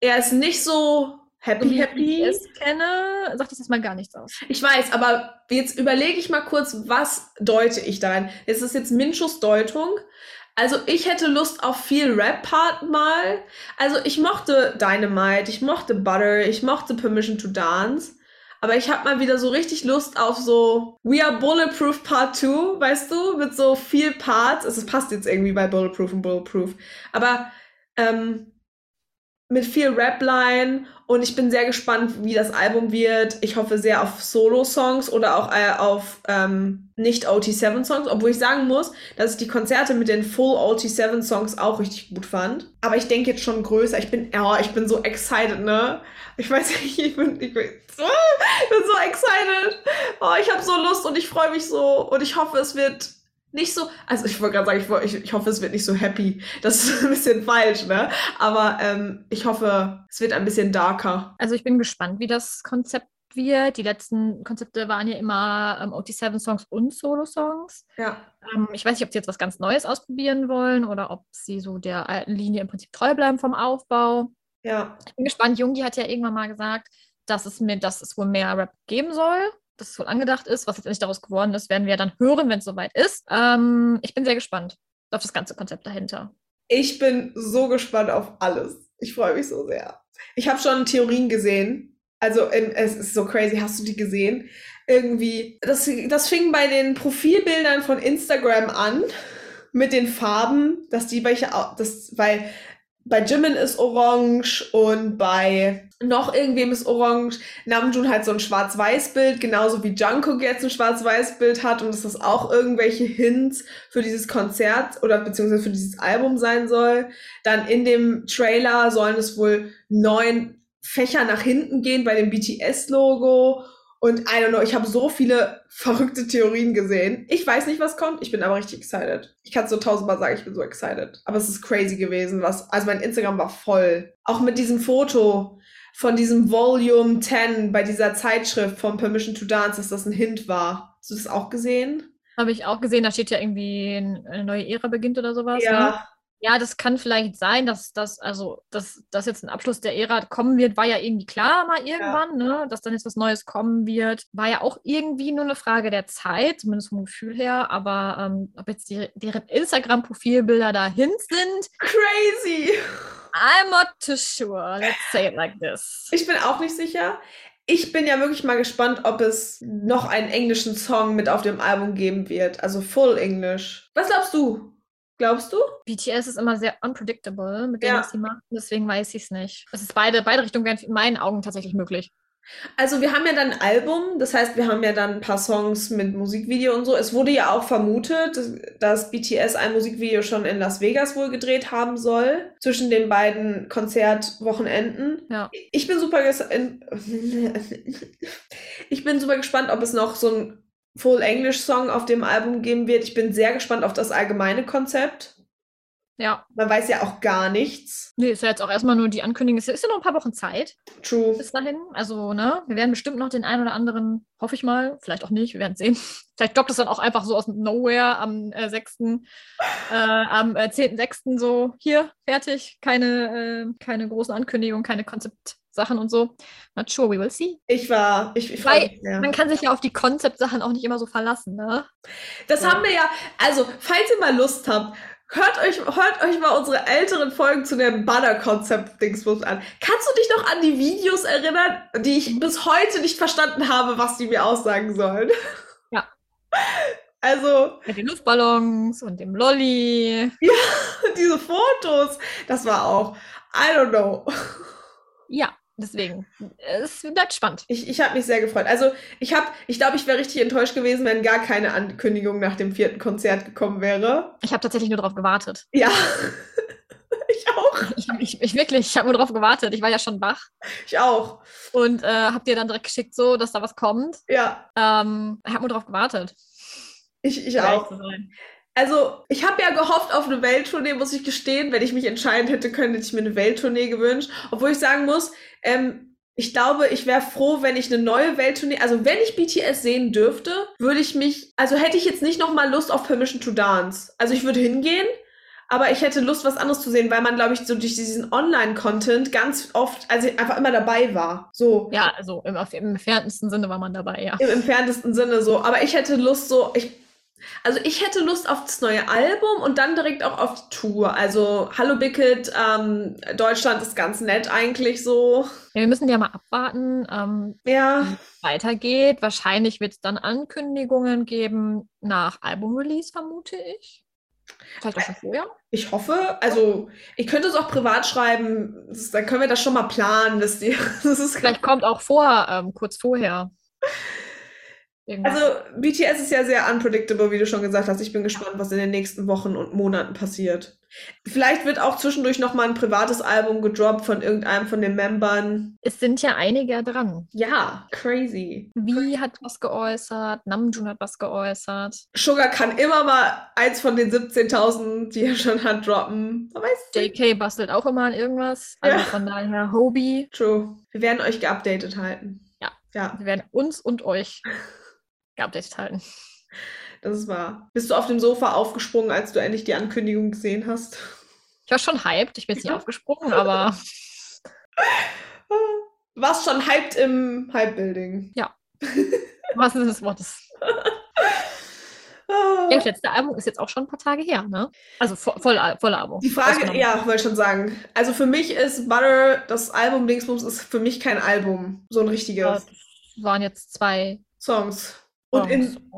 er ist nicht so happy, So happy. ich es kenne, sagt das jetzt mal gar nichts aus. Ich weiß, aber jetzt überlege ich mal kurz, was deute ich da rein? Es ist jetzt Minchus Deutung. Also ich hätte Lust auf viel Rap-Part mal. Also ich mochte Dynamite, ich mochte Butter, ich mochte Permission to Dance. Aber ich habe mal wieder so richtig Lust auf so We Are Bulletproof Part 2, weißt du? Mit so viel Parts. Also Es passt jetzt irgendwie bei Bulletproof und Bulletproof. Aber ähm, mit viel Rap-Line und ich bin sehr gespannt, wie das Album wird. Ich hoffe sehr auf Solo-Songs oder auch äh, auf ähm, nicht OT7-Songs, obwohl ich sagen muss, dass ich die Konzerte mit den Full OT7-Songs auch richtig gut fand. Aber ich denke jetzt schon größer. Ich bin, ja, ich bin so excited, ne? Ich weiß nicht, ich bin, ich bin, so, ich bin so excited. Oh, ich habe so Lust und ich freue mich so und ich hoffe, es wird nicht so, also ich wollte gerade sagen, ich, ich, ich hoffe, es wird nicht so happy. Das ist ein bisschen falsch, ne? Aber ähm, ich hoffe, es wird ein bisschen darker. Also ich bin gespannt, wie das Konzept wird. Die letzten Konzepte waren ja immer ähm, OT7-Songs und Solo-Songs. Ja. Ähm, ich weiß nicht, ob sie jetzt was ganz Neues ausprobieren wollen oder ob sie so der alten Linie im Prinzip treu bleiben vom Aufbau. Ja. Ich bin gespannt. Jungi hat ja irgendwann mal gesagt, dass es mir, dass es wohl mehr Rap geben soll. Dass es wohl angedacht ist. Was letztendlich daraus geworden ist, werden wir dann hören, wenn es soweit ist. Ähm, ich bin sehr gespannt auf das ganze Konzept dahinter. Ich bin so gespannt auf alles. Ich freue mich so sehr. Ich habe schon Theorien gesehen. Also es ist so crazy. Hast du die gesehen? Irgendwie, das, das fing bei den Profilbildern von Instagram an mit den Farben, dass die welche, das, weil bei Jimin ist orange und bei noch irgendwem ist orange. Namjoon halt so ein Schwarz-Weiß-Bild, genauso wie Jungkook jetzt ein Schwarz-Weiß-Bild hat und dass das auch irgendwelche Hints für dieses Konzert oder beziehungsweise für dieses Album sein soll. Dann in dem Trailer sollen es wohl neun Fächer nach hinten gehen bei dem BTS-Logo. Und I don't know, ich habe so viele verrückte Theorien gesehen. Ich weiß nicht, was kommt. Ich bin aber richtig excited. Ich kann es so tausendmal sagen, ich bin so excited. Aber es ist crazy gewesen, was. Also mein Instagram war voll. Auch mit diesem Foto von diesem Volume 10 bei dieser Zeitschrift von Permission to Dance, dass das ein Hint war. Hast du das auch gesehen? Habe ich auch gesehen, da steht ja irgendwie ein- eine neue Ära beginnt oder sowas. Ne? Ja. Ja, das kann vielleicht sein, dass das, also, dass, dass jetzt ein Abschluss der Ära kommen wird, war ja irgendwie klar mal irgendwann, ne? Dass dann jetzt was Neues kommen wird. War ja auch irgendwie nur eine Frage der Zeit, zumindest vom Gefühl her. Aber ähm, ob jetzt die, deren Instagram-Profilbilder dahin sind, Crazy. I'm not too sure. Let's say it like this. Ich bin auch nicht sicher. Ich bin ja wirklich mal gespannt, ob es noch einen englischen Song mit auf dem Album geben wird. Also Full English. Was glaubst du? Glaubst du? BTS ist immer sehr unpredictable mit dem, Ja. was sie machen. Deswegen weiß ich es nicht. Es ist beide, beide Richtungen wären in meinen Augen tatsächlich möglich. Also wir haben ja dann ein Album, das heißt, wir haben ja dann ein paar Songs mit Musikvideo und so. Es wurde ja auch vermutet, dass- BTS ein Musikvideo schon in Las Vegas wohl gedreht haben soll, zwischen den beiden Konzertwochenenden. Ja. Ich bin super Ich bin super gespannt, ob es noch so ein Full English Song auf dem Album geben wird. Ich bin sehr gespannt auf das allgemeine Konzept. Ja. Man weiß ja auch gar nichts. Nee, ist ja jetzt auch erstmal nur die Ankündigung. Es ist ja noch ein paar Wochen Zeit True. bis dahin. Also, ne, wir werden bestimmt noch den einen oder anderen, hoffe ich mal, vielleicht auch nicht, wir werden sehen. Vielleicht droppt es dann auch einfach so aus dem Nowhere am äh, 6., äh, am äh, 10.6. so, hier, fertig, keine, äh, keine großen Ankündigungen, keine Konzeptsachen und so. Not sure, we will see. Ich war, ich, ich Weil mich sehr. Man kann sich ja auf die Konzeptsachen auch nicht immer so verlassen, ne? Das Ja. haben wir ja, also, falls ihr mal Lust habt, hört euch, hört euch mal unsere älteren Folgen zu dem Banner-Konzept-Dingsbums an. Kannst du dich noch an die Videos erinnern, die ich bis heute nicht verstanden habe, was die mir aussagen sollen? Ja. Also, Mit den Luftballons und dem Lolli. diese Fotos, das war auch, I don't know. Ja, deswegen. Es bleibt spannend. Ich, ich habe mich sehr gefreut. Also, ich habe, ich glaube, ich wäre richtig enttäuscht gewesen, wenn gar keine Ankündigung nach dem vierten Konzert gekommen wäre. Ich habe tatsächlich nur darauf gewartet. Ja. ich auch. Ich, ich, ich wirklich, ich habe nur darauf gewartet. Ich war ja schon wach Ich auch. und äh, habe dir dann direkt geschickt, so, dass da was kommt. Ja, Ähm, ich habe nur darauf gewartet. ich, ich auch. Also, ich habe ja gehofft auf eine Welttournee, muss ich gestehen. Wenn ich mich entscheiden hätte können, hätte ich mir eine Welttournee gewünscht. Obwohl ich sagen muss, ähm, ich glaube, ich wäre froh, wenn ich eine neue Welttournee, also wenn ich BTS sehen dürfte, würde ich mich, also hätte ich jetzt nicht nochmal Lust auf Permission to Dance. Also ich würde hingehen, aber ich hätte Lust, was anderes zu sehen, weil man, glaube ich, so durch diesen Online-Content ganz oft, also einfach immer dabei war. So. Ja, also im, im entferntesten Sinne war man dabei, ja. Im entferntesten Sinne so. Aber ich hätte Lust so, ich, also ich hätte Lust auf das neue Album und dann direkt auch auf die Tour. Also Hallo Bicket, ähm, Deutschland ist ganz nett eigentlich so. ja. Wir müssen ja mal abwarten, ähm, Ja, weitergeht. Wahrscheinlich wird es dann Ankündigungen geben nach Album-Release, vermute ich. Vielleicht auch schon vorher. ich hoffe. Also ich könnte es auch privat schreiben. Dann können wir das schon mal planen. Dass die, das ist Vielleicht kommt auch vor, ähm, kurz vorher. Irgendwas. also BTS ist ja sehr unpredictable, wie du schon gesagt hast. Ich bin gespannt, was in den nächsten Wochen und Monaten passiert. Vielleicht wird auch zwischendurch noch mal ein privates Album gedroppt von irgendeinem von den Membern. es sind ja einige dran. Ja, crazy. Wie hat was geäußert, Namjoon hat was geäußert, Sugar kann immer mal eins von den 17.000, die er schon hat, droppen. Man weiß es nicht. JK bastelt auch immer an irgendwas. Also Ja. von daher, Hobie, True. Wir werden euch geupdatet halten. Ja. Ja, wir werden uns und euch geupdatet halten. das ist wahr. Bist du auf dem Sofa aufgesprungen, als du endlich die Ankündigung gesehen hast? Ich war schon hyped, ich bin jetzt nicht Ja. aufgesprungen, aber Warst schon hyped im Hype-Building. was ist des Wortes? Ah. Ja, das letzte Album ist jetzt auch schon ein paar Tage her, ne? Also vo voll, voll Album. Die Frage, ja, wollte schon sagen. Also für mich ist Butter, das Album Dingsbums, ist für mich kein Album. So ein richtiges. Ja, das waren jetzt zwei Songs. Und in,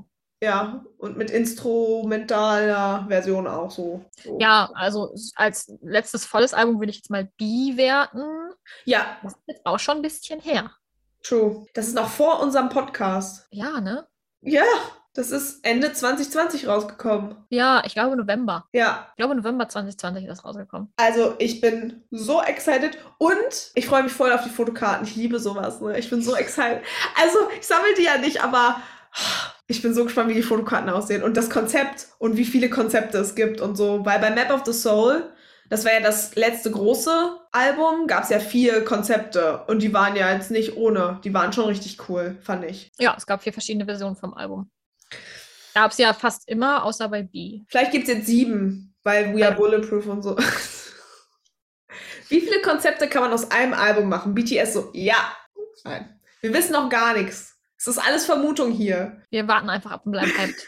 ja, und mit instrumentaler Version auch so. so. Ja, also als letztes volles Album würde ich jetzt mal B werten. Ja, Das ist jetzt auch schon ein bisschen her. true. Das ist noch vor unserem Podcast. Ja, ne? Ja, das ist Ende 2020 rausgekommen. Ja, ich glaube November. Ja, Ich glaube November 2020 ist das rausgekommen. also ich bin so excited und ich freue mich voll auf die Fotokarten. Ich liebe sowas, ne? Ich bin so excited. Also, ich sammle die ja nicht, aber ich bin so gespannt, wie die Fotokarten aussehen und das Konzept und wie viele Konzepte es gibt und so. Weil bei Map of the Soul, das war ja das letzte große Album, gab es ja vier Konzepte und die waren ja jetzt nicht ohne. Die waren schon richtig cool, fand ich. Ja, es gab vier verschiedene Versionen vom Album. Gab es ja fast immer, außer bei B. Vielleicht gibt es jetzt sieben, weil We Are Bulletproof und so. Wie viele Konzepte kann man aus einem Album machen? BTS so, ja. Nein. Wir wissen noch gar nichts. Es ist alles Vermutung hier. Wir warten einfach ab und bleiben hyped.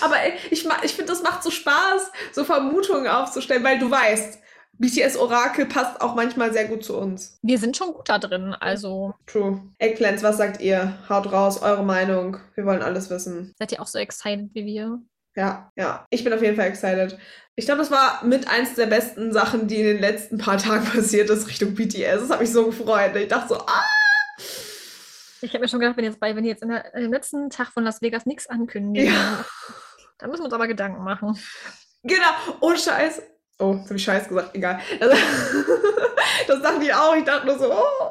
Aber ich, ich finde, das macht so Spaß, so Vermutungen aufzustellen, weil du weißt, BTS Orakel passt auch manchmal sehr gut zu uns. Wir sind schon gut da drin, also True. Eggplants, was sagt ihr? Haut raus, eure Meinung. Wir wollen alles wissen. seid ihr auch so excited wie wir? Ja, ja. Ich bin auf jeden Fall excited. Ich glaube, das war mit eins der besten Sachen, die in den letzten paar Tagen passiert ist Richtung BTS. Das hat mich so gefreut. Ich dachte so, ah! Ich habe mir schon gedacht, wenn jetzt bei, wenn die jetzt in der, im letzten Tag von Las Vegas nichts ankündigen, Ja. dann müssen wir uns aber Gedanken machen. Genau. Oh, Scheiß. Oh, jetzt habe ich Scheiß gesagt. Egal. Das, das dachte ich auch. Ich dachte nur so, oh.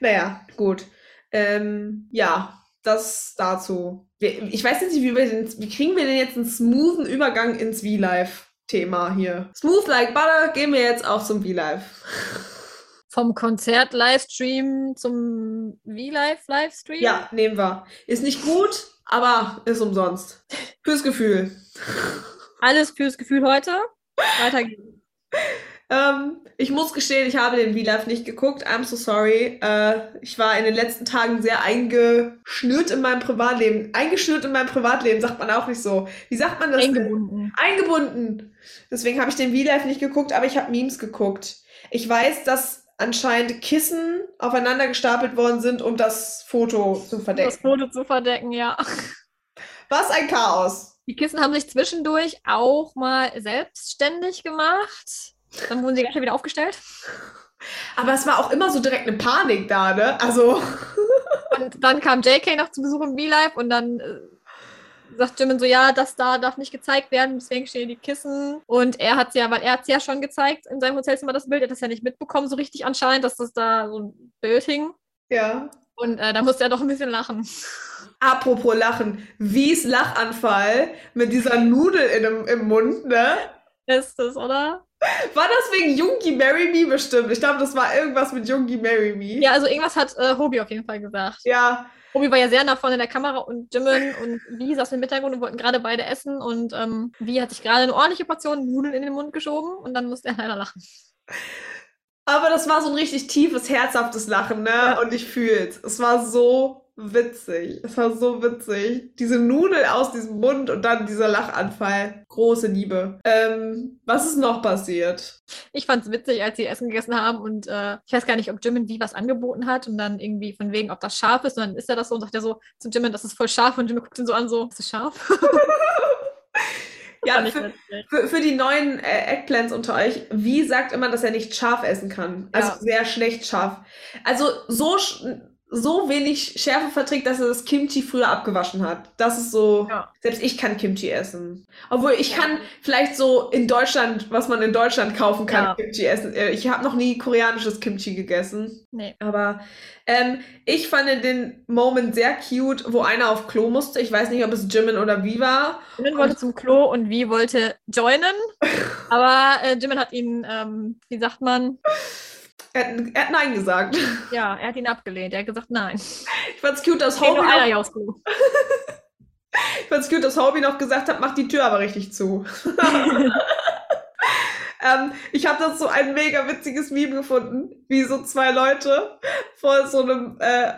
Naja, gut. Ähm, ja, das dazu. Ich weiß jetzt nicht, wie, wir den, wie kriegen wir denn jetzt einen smoothen Übergang ins V-Live? Thema hier. Smooth like butter, gehen wir jetzt auch zum V-Live. Vom Konzert-Livestream zum V-Live-Livestream? Ja, nehmen wir. Ist nicht gut, aber ist umsonst. Fürs Gefühl. Alles fürs Gefühl heute. Weiter geht's. Ähm, ich muss gestehen, ich habe den V-Live nicht geguckt. I'm so sorry. Äh, ich war in den letzten Tagen sehr eingeschnürt in meinem Privatleben. Eingeschnürt in meinem Privatleben sagt man auch nicht so. Wie sagt man das? Eingebunden. Eingebunden. Deswegen habe ich den V-Live nicht geguckt, aber ich habe Memes geguckt. Ich weiß, dass anscheinend Kissen aufeinander gestapelt worden sind, um das Foto zu Das verdecken. Foto zu verdecken, ja. Was ein Chaos. Die Kissen haben sich zwischendurch auch mal selbstständig gemacht. Dann wurden sie schnell wieder aufgestellt. Aber es war auch immer so direkt eine Panik da, ne? Also, Und dann kam JK noch zu Besuch im V-Live und dann äh, sagt Jimin so, ja, das da darf nicht gezeigt werden, deswegen stehen die Kissen. Und er hat ja, weil er hat ja schon gezeigt in seinem Hotelzimmer das Bild, er hat das ja nicht mitbekommen, so richtig anscheinend, dass das da so ein Bild hing. ja. Und äh, da musste er doch ein bisschen lachen. Apropos Lachen. Wies Lachanfall mit dieser Nudel in dem, im Mund, ne? Ist das, oder? War das wegen Jungi Marry Me bestimmt? Ich glaube, das war irgendwas mit Jungi Marry Me. Ja, also irgendwas hat äh, Hobie auf jeden Fall gesagt. Ja. Hobie war ja sehr nah vorne in der Kamera und Jimin und Vi saßen im Hintergrund und wollten gerade beide essen und ähm, Vi hat sich gerade eine ordentliche Portion Nudeln in den Mund geschoben und dann musste er leider lachen. Aber das war so ein richtig tiefes, herzhaftes Lachen, ne? Ja. Und ich fühl's. Es war so witzig. Es war so witzig. Diese Nudel aus diesem Mund und dann dieser Lachanfall. Große Liebe. Ähm, was ist noch passiert? Ich fand es witzig, als sie Essen gegessen haben und äh, ich weiß gar nicht, ob Jimin wie was angeboten hat und dann irgendwie von wegen, ob das scharf ist und dann ist er das so und sagt er so zu Jimin, das ist voll scharf und Jimin guckt ihn so an, so, ist das scharf? Ja, für, für, für die neuen äh, Eggplants unter euch, wie sagt immer, dass er nicht scharf essen kann? Also Ja. sehr schlecht scharf. Also so, sch- so wenig Schärfe verträgt, dass er das Kimchi früher abgewaschen hat. Das ist so. Ja. Selbst ich kann Kimchi essen. Obwohl ich Ja. kann vielleicht so in Deutschland, was man in Deutschland kaufen kann, Ja. Kimchi essen. Äh, Ich habe noch nie koreanisches Kimchi gegessen. Nee. Aber ähm, ich fand den Moment sehr cute, wo einer auf Klo musste. Ich weiß nicht, ob es Jimin oder wie war. Jimin wollte zum Klo und Vi wollte joinen, aber äh, Jimin hat ihn, ähm, wie sagt man, Er hat, er hat Nein gesagt. ja, er hat ihn abgelehnt. Er hat gesagt, nein. Ich fand's cute, dass Hobie noch, ich fand's cute, dass Hobie noch gesagt hat, mach die Tür aber richtig zu. ähm, ich habe das so ein mega witziges Meme gefunden, wie so zwei Leute vor so einem, äh,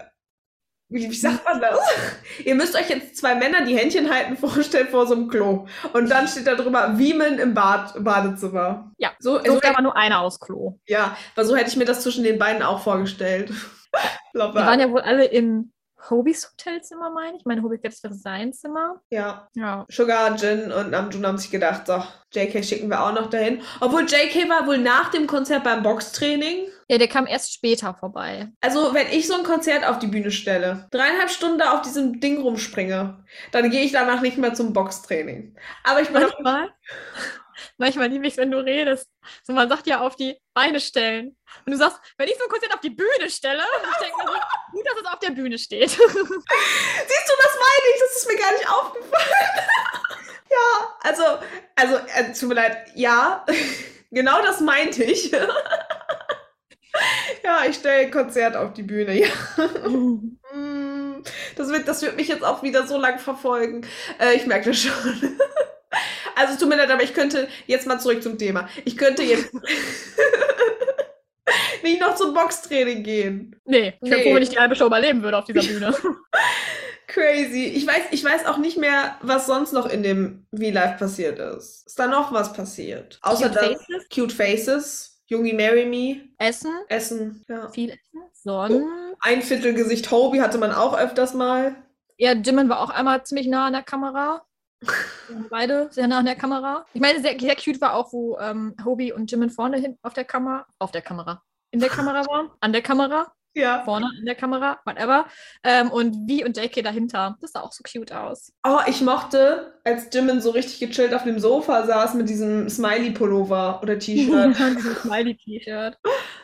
wie, wie sagt man das? Ihr müsst euch jetzt zwei Männer, die Händchen halten, vorstellen vor so einem Klo. Und dann steht da drüber, Wiemeln im Bad, Badezimmer. Ja, So, So so ist aber nur einer aufs Klo. ja, aber so hätte ich mir das zwischen den beiden auch vorgestellt. Die waren ja wohl alle im Hobies Hotelzimmer, meine ich. Meine Hobie jetzt wäre sein Zimmer. Ja. Ja. Sugar, Jin und Namjoon haben sich gedacht, so, JK schicken wir auch noch dahin. Obwohl JK war wohl nach dem Konzert beim Boxtraining. Ja, der kam erst später vorbei. Also, wenn ich so ein Konzert auf die Bühne stelle, dreieinhalb Stunden auf diesem Ding rumspringe, dann gehe ich danach nicht mehr zum Boxtraining. Aber ich bin auch, Manchmal, liebe ich wenn du redest. So, man sagt ja auf die Beine stellen. Und du sagst, wenn ich so ein Konzert auf die Bühne stelle, ich denke mir so, gut, dass es auf der Bühne steht. siehst du, das meine ich, das ist mir gar nicht aufgefallen. ja, also, also, äh, tut mir leid, ja, genau das meinte ich. ja, ich stelle ein Konzert auf die Bühne, ja. Mm, Das wird, das wird mich jetzt auch wieder so lang verfolgen. Äh, ich merke das schon. Also es tut mir leid, aber ich könnte jetzt mal zurück zum Thema. Ich könnte jetzt nicht noch zum Boxtraining gehen. nee, ich wäre Nee. froh, wenn ich die halbe Show überleben würde auf dieser Bühne. Crazy. Ich weiß, ich weiß auch nicht mehr, was sonst noch in dem V-Live passiert ist. Ist da noch was passiert? Außer Cute das Faces? Cute Faces, Jungi Marry Me, Essen, Essen. Ja. viel Essen. Sonnen. Ein Viertel Gesicht Hobie hatte man auch öfters mal. Ja, Jimin war auch einmal ziemlich nah an der Kamera. Beide sehr nah an der Kamera. Ich meine, sehr, sehr cute war auch, wo ähm, Hobie und Jimin vorne hin auf der Kamera, auf der Kamera, in der Kamera waren, an der Kamera, Ja. vorne an der Kamera, whatever. Ähm, und Vi und JK dahinter. Das sah auch so cute aus. Oh, ich mochte, als Jimin so richtig gechillt auf dem Sofa saß mit diesem Smiley-Pullover oder T-Shirt. Smiley-T-Shirt.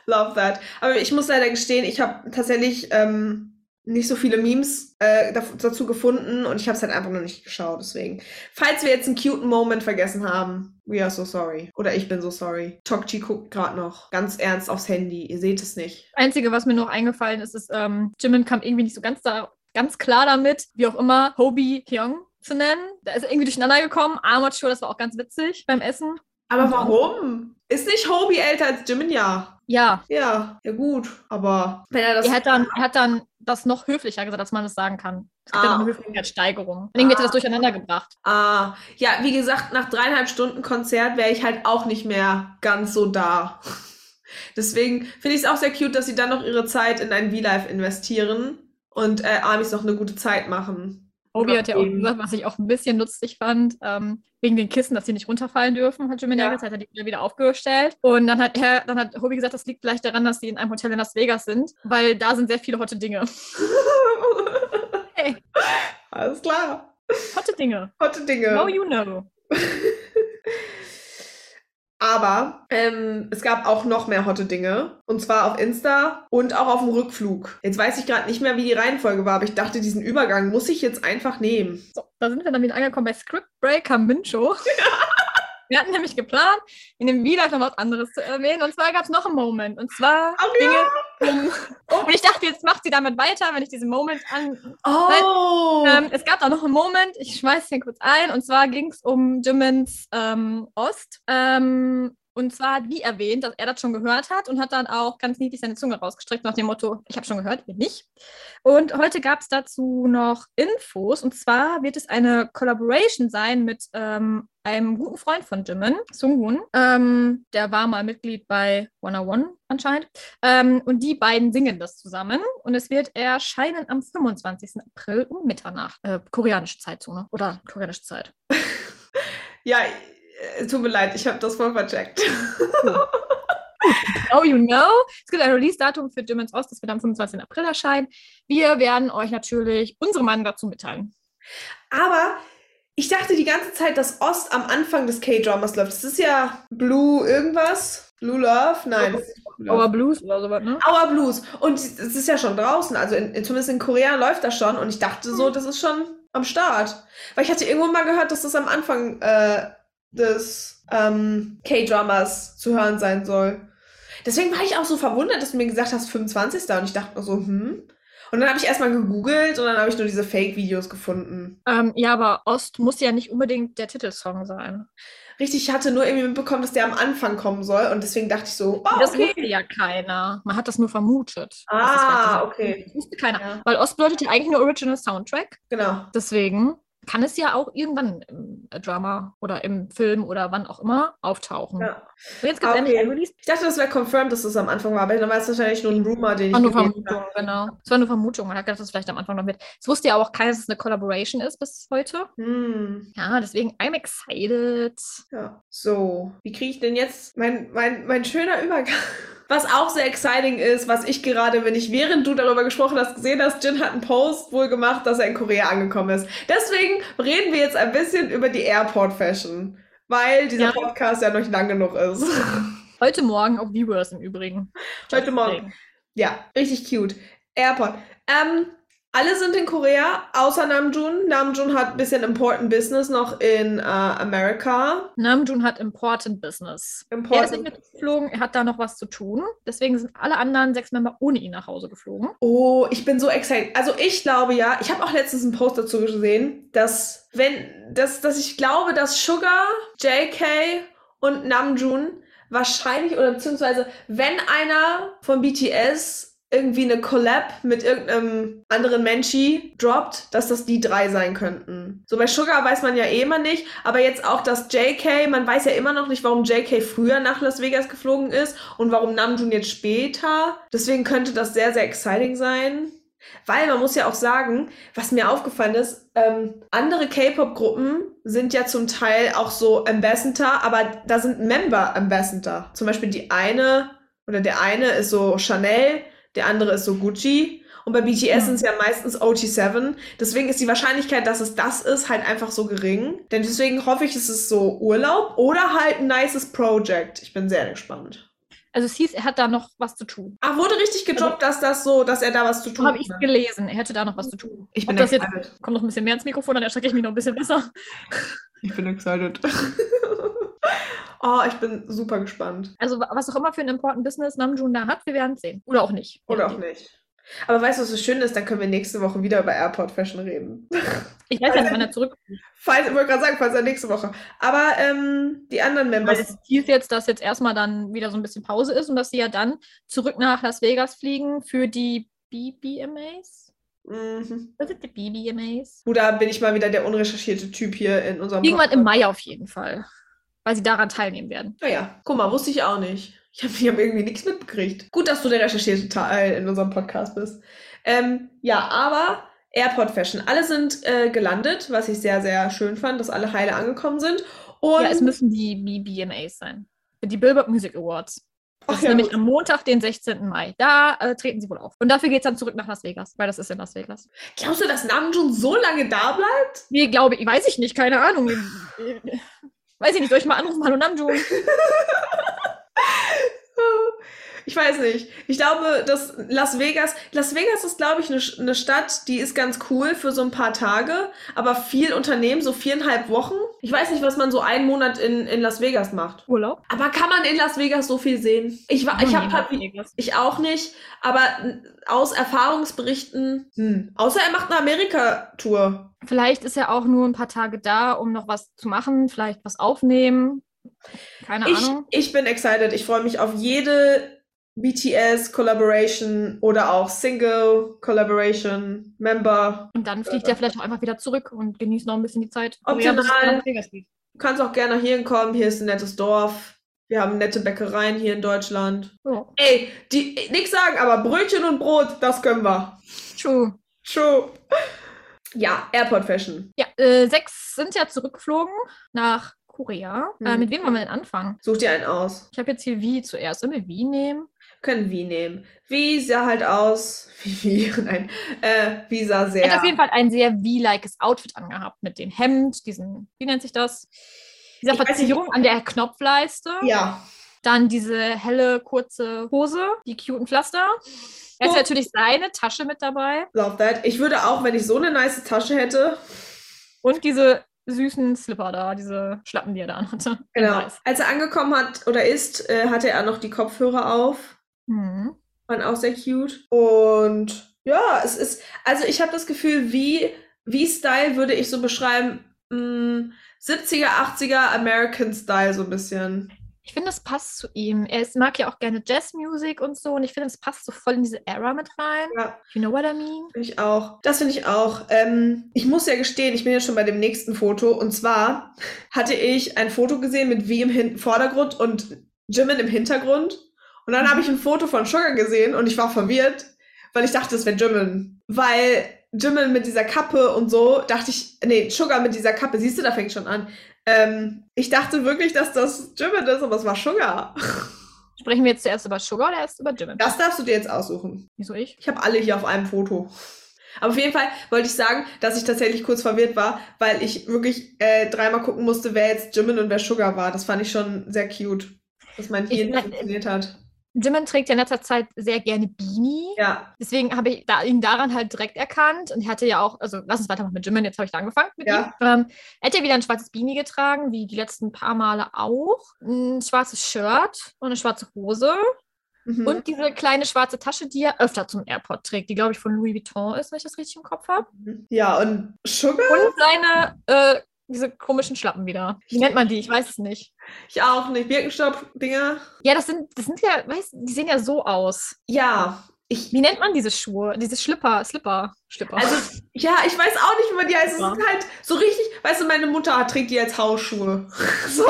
Love that. Aber ich muss leider gestehen, ich habe tatsächlich ähm, nicht so viele Memes äh, dazu gefunden und ich habe es halt einfach noch nicht geschaut. Deswegen, falls wir jetzt einen cuten Moment vergessen haben, we are so sorry. Oder ich bin so sorry. Tokchi guckt gerade noch ganz ernst aufs Handy. Ihr seht es nicht. Einzige, was mir noch eingefallen ist, ist, ähm, Jimin kam irgendwie nicht so ganz, da, ganz klar damit, wie auch immer, Hobie Hyung zu nennen. Da ist er irgendwie durcheinander gekommen. Amateur, das war auch ganz witzig beim Essen. Aber warum? Ist nicht Hobie älter als Jimin? Ja. Ja, Ja, ja gut. Aber wenn er das. er hat dann, er hat dann das noch höflicher gesagt, als man das sagen kann. Es gibt Ah. ja noch eine Höflichkeitssteigerung. Irgendwie hat er das durcheinander gebracht. Ah, ja, wie gesagt, nach dreieinhalb Stunden Konzert wäre ich halt auch nicht mehr ganz so da. Deswegen finde ich es auch sehr cute, dass sie dann noch ihre Zeit in ein V-Live investieren und äh, Amis noch eine gute Zeit machen. Obi hat ja auch gesagt, was ich auch ein bisschen lustig fand, ähm, wegen den Kissen, dass die nicht runterfallen dürfen, hat Jimin ja Ja. gesagt, hat er die wieder aufgestellt. Und dann hat er, dann hat Hobie gesagt, das liegt vielleicht daran, dass sie in einem Hotel in Las Vegas sind, weil da sind sehr viele hotte Dinge. Hey, Alles klar. hotte Dinge. Hotte Dinge. Now you know. Aber ähm, es gab auch noch mehr hotte Dinge. Und zwar auf Insta und auch auf dem Rückflug. Jetzt weiß ich gerade nicht mehr, wie die Reihenfolge war, aber ich dachte, diesen Übergang muss ich jetzt einfach nehmen. So, da sind wir dann wieder angekommen bei Script Breaker Mincho. Wir hatten nämlich geplant, in dem Video noch was anderes zu erwähnen. Und zwar gab es noch einen Moment. Und zwar Dinge ja. um. Und ich dachte, jetzt macht sie damit weiter, wenn ich diesen Moment an, Oh. Ähm, es gab da noch einen Moment, ich schmeiß den kurz ein, und zwar ging es um Jimmins ähm, Ost. Ähm, und zwar hat wie erwähnt, dass er das schon gehört hat und hat dann auch ganz niedlich seine Zunge rausgestreckt nach dem Motto, ich habe schon gehört, ihr nicht. Und heute gab es dazu noch Infos und zwar wird es eine Collaboration sein mit ähm, einem guten Freund von Jimin, Sungwoon. Ähm, der war mal Mitglied bei 101 anscheinend. Ähm, und die beiden singen das zusammen. Und es wird erscheinen am 25. April um Mitternacht. Äh, koreanische Zeitzone. Oder koreanische Zeit. Ja, tut mir leid, ich habe das voll vercheckt. Oh, you know. Es gibt ein Release-Datum für Jimin's Ost, das wird am 25. April erscheinen. Wir werden euch natürlich unsere Meinung dazu mitteilen. Aber ich dachte die ganze Zeit, dass Ost am Anfang des K-Dramas läuft. Das ist ja Blue irgendwas. Blue Love? Nein. Blue. Our Blues oder sowas, ne? Our Blues. Und es ist ja schon draußen. Also in, in, zumindest in Korea läuft das schon. Und ich dachte so, das ist schon am Start. Weil ich hatte irgendwo mal gehört, dass das am Anfang äh, des ähm, K-Dramas zu hören sein soll. Deswegen war ich auch so verwundert, dass du mir gesagt hast, 25. Und ich dachte so, hm. Und dann habe ich erstmal gegoogelt und dann habe ich nur diese Fake-Videos gefunden. Ähm, ja, aber Ost muss ja nicht unbedingt der Titelsong sein. Richtig, ich hatte nur irgendwie mitbekommen, dass der am Anfang kommen soll. Und deswegen dachte ich so, oh, Das okay. wusste ja keiner. Man hat das nur vermutet. Ah, Das okay. Das wusste keiner. Ja. Weil Ost bedeutet ja eigentlich nur Original Soundtrack. Genau. Deswegen kann es ja auch irgendwann im äh, Drama oder im Film oder wann auch immer auftauchen. Ja. Und jetzt gibt es Okay. Release. Ich dachte, das wäre confirmed, dass das am Anfang war, aber dann war es wahrscheinlich nur ein Rumor, den War ich nur Vermutung, habe. genau. Es war nur Vermutung. Man hat gedacht, dass es vielleicht am Anfang noch wird. Es wusste ja auch keiner, dass es eine Collaboration ist bis heute. Hm. Ja, deswegen, I'm excited. Ja. So, wie kriege ich denn jetzt mein, mein, mein schöner Übergang? Was auch sehr exciting ist, was ich gerade, wenn ich während du darüber gesprochen hast, gesehen hast, Jin hat einen Post wohl gemacht, dass er in Korea angekommen ist. Deswegen reden wir jetzt ein bisschen über die Airport Fashion, weil dieser Ja. Podcast ja noch lang genug ist. Heute Morgen auf Viewers im Übrigen. Heute Morgen. Ja, richtig cute. Airport. Ähm, alle sind in Korea, außer Namjoon. Namjoon hat ein bisschen Important Business noch in äh, Amerika. Namjoon hat Important Business. Er ist Important. nicht mitgeflogen, er hat da noch was zu tun. Deswegen sind alle anderen sechs Member ohne ihn nach Hause geflogen. Oh, ich bin so excited. Also ich glaube ja, ich habe auch letztens einen Post dazu gesehen, dass wenn, dass, dass ich glaube, dass Sugar, JK und Namjoon wahrscheinlich oder beziehungsweise wenn einer von BTS irgendwie eine Collab mit irgendeinem anderen Mensch droppt, dass das die drei sein könnten. So bei Sugar weiß man ja eh immer nicht, aber jetzt auch das JK, man weiß ja immer noch nicht, warum JK früher nach Las Vegas geflogen ist und warum Namjoon jetzt später. Deswegen könnte das sehr, sehr exciting sein. Weil man muss ja auch sagen, was mir aufgefallen ist, ähm, andere K-Pop-Gruppen sind ja zum Teil auch so Ambassador, aber da sind Member Ambassador. Zum Beispiel die eine oder der eine ist so Chanel, der andere ist so Gucci. Und bei BTS Ja. sind es ja meistens OG7. Deswegen ist die Wahrscheinlichkeit, dass es das ist, halt einfach so gering. Denn deswegen hoffe ich, es ist so Urlaub oder halt ein nices Project. Ich bin sehr gespannt. Also es hieß, er hat da noch was zu tun. Ah, wurde richtig gedroppt, dass das so, dass er da was zu tun habe ich es gelesen. Er hätte da noch was zu tun. Ich Ob bin das jetzt excited. kommt noch ein bisschen mehr ins Mikrofon, dann erschrecke ich mich noch ein bisschen besser. Ich bin excited. oh, ich bin super gespannt. Also wa- was auch immer für ein Important Business Namjoon da hat, wir werden es sehen. Oder auch nicht. Oder auch nicht. Aber weißt du, was so schön ist? Dann können wir nächste Woche wieder über Airport Fashion reden. Ich weiß ja nicht, wann er zurück. Falls, ich wollte gerade sagen, falls er nächste Woche. Aber ähm, die anderen Members. es hieß jetzt, dass jetzt erstmal dann wieder so ein bisschen Pause ist und dass sie ja dann zurück nach Las Vegas fliegen für die BBMAs. Mhm. Was sind die BBMAs? Da bin ich mal wieder der unrecherchierte Typ hier in unserem Irgendwann im Podcast. Mai auf jeden Fall. Weil sie daran teilnehmen werden. Naja, guck mal, wusste ich auch nicht. Ich habe hab irgendwie nichts mitbekriegt. Gut, dass du der recherchierte Teil in unserem Podcast bist. Ähm, ja, aber Airport Fashion. Alle sind äh, gelandet, was ich sehr, sehr schön fand, dass alle heile angekommen sind. Und Ja, es müssen die BBMAs sein. Die Billboard Music Awards. Das Ach ist ja, nämlich gut. am Montag, den 16. Mai. Da äh, treten sie wohl auf. Und dafür geht es dann zurück nach Las Vegas, weil das ist in Las Vegas. glaubst du, dass Namjoon so lange da bleibt? Wie glaube ich, weiß ich nicht, keine Ahnung. weiß ich nicht, soll ich mal anrufen? Hallo Namjoon. Ich weiß nicht. Ich glaube, dass Las Vegas, Las Vegas ist, glaube ich, eine eine Stadt, die ist ganz cool für so ein paar Tage, aber viel Unternehmen, so viereinhalb Wochen. Ich weiß nicht, was man so einen Monat in, in Las Vegas macht. Urlaub. Aber kann man in Las Vegas so viel sehen? Ich war, ich habe halt, ich auch nicht, aber aus Erfahrungsberichten, hm. außer er macht eine Amerika-Tour. Vielleicht ist er auch nur ein paar Tage da, um noch was zu machen, vielleicht was aufnehmen. Keine Ich, Ahnung. ich bin excited. Ich freue mich auf jede BTS Collaboration oder auch Single Collaboration Member. Und dann fliegt er vielleicht auch einfach wieder zurück und genießt noch ein bisschen die Zeit. Optional. Vegas fliegt. Du kannst auch gerne nach hier kommen. Hier ist ein nettes Dorf. Wir haben nette Bäckereien hier in Deutschland. Ja. Ey, die nichts sagen, aber Brötchen und Brot, das können wir. True. True. Ja, Airport Fashion. Ja, äh, sechs sind ja zurückgeflogen nach Korea. Äh, Mhm. mit wem wollen wir denn anfangen? Such dir einen aus. Ich habe jetzt hier Wie zuerst. Sollen wir Wie nehmen? Können wie nehmen. Wie sah halt aus? Wie, wie? Nein. Äh, wie sah Er sehr. hat auf jeden Fall ein sehr Wie-likes Outfit angehabt mit dem Hemd, diesen, wie nennt sich das? Dieser Ich. Verzierung an der Knopfleiste. Ja. Dann diese helle, kurze Hose, die cuten Pflaster. Er hat Oh. natürlich seine Tasche mit dabei Love that. Ich würde auch, wenn ich so eine nice Tasche hätte, und diese süßen Slipper da, diese Schlappen, die er da anhatte. in Genau. Als er angekommen hat oder ist, äh, hatte er noch die Kopfhörer auf. Mhm. Waren auch sehr cute. Und ja, es ist, also ich habe das Gefühl, wie, wie Style würde ich so beschreiben, mh, 70er, 80er American Style so ein bisschen. Ich finde, das passt zu ihm. Er ist, mag ja auch gerne Jazzmusik und so und ich finde, das passt so voll in diese Era mit rein. Ja, You know what I mean? finde ich auch. Das finde ich auch. Ähm, ich muss ja gestehen, ich bin ja schon bei dem nächsten Foto. Und zwar hatte ich ein Foto gesehen mit wie im Hin Vordergrund und Jimin im Hintergrund. Und dann habe ich ein Foto von Sugar gesehen und ich war verwirrt, weil ich dachte, das wäre Jimin. Weil Jimin mit dieser Kappe und so, dachte ich, nee, Sugar mit dieser Kappe, siehst du, da fängt schon an. Ähm, ich dachte wirklich, dass das Jimin ist, aber es war Sugar. Sprechen wir jetzt zuerst über Sugar oder erst über Jimin? Das darfst du dir jetzt aussuchen. Wieso ich? Ich habe alle hier auf einem Foto. Aber auf jeden Fall wollte ich sagen, dass ich tatsächlich kurz verwirrt war, weil ich wirklich äh, dreimal gucken musste, wer jetzt Jimin und wer Sugar war. Das fand ich schon sehr cute, dass mein Hirn funktioniert hat. Jimin trägt ja in letzter Zeit sehr gerne Beanie. Ja, Deswegen habe ich da, ihn daran halt direkt erkannt. Und er hatte ja auch, also lass uns weitermachen mit Jimin, jetzt habe ich da angefangen mit Ja. ihm. Ähm, er hat ja wieder ein schwarzes Beanie getragen, wie die letzten paar Male auch. Ein schwarzes Shirt und eine schwarze Hose. mhm. Und diese kleine schwarze Tasche, die er öfter zum Airport trägt, die, glaube ich, von Louis Vuitton ist, wenn ich das richtig im Kopf habe. ja, und Sugar? Und seine, äh, diese komischen Schlappen wieder. Wie nennt man die? Ich weiß es nicht. Ich auch nicht. Birkenstock-Dinger? Ja, das sind, das sind ja, weißt die sehen ja so aus. Ja, ich. Wie nennt man diese Schuhe? Diese Schlipper, Slipper, Schlipper. Also, ja, ich weiß auch nicht, wie man die heißt. Es Ja. sind halt so richtig, weißt du, meine Mutter trägt die als Hausschuhe. So.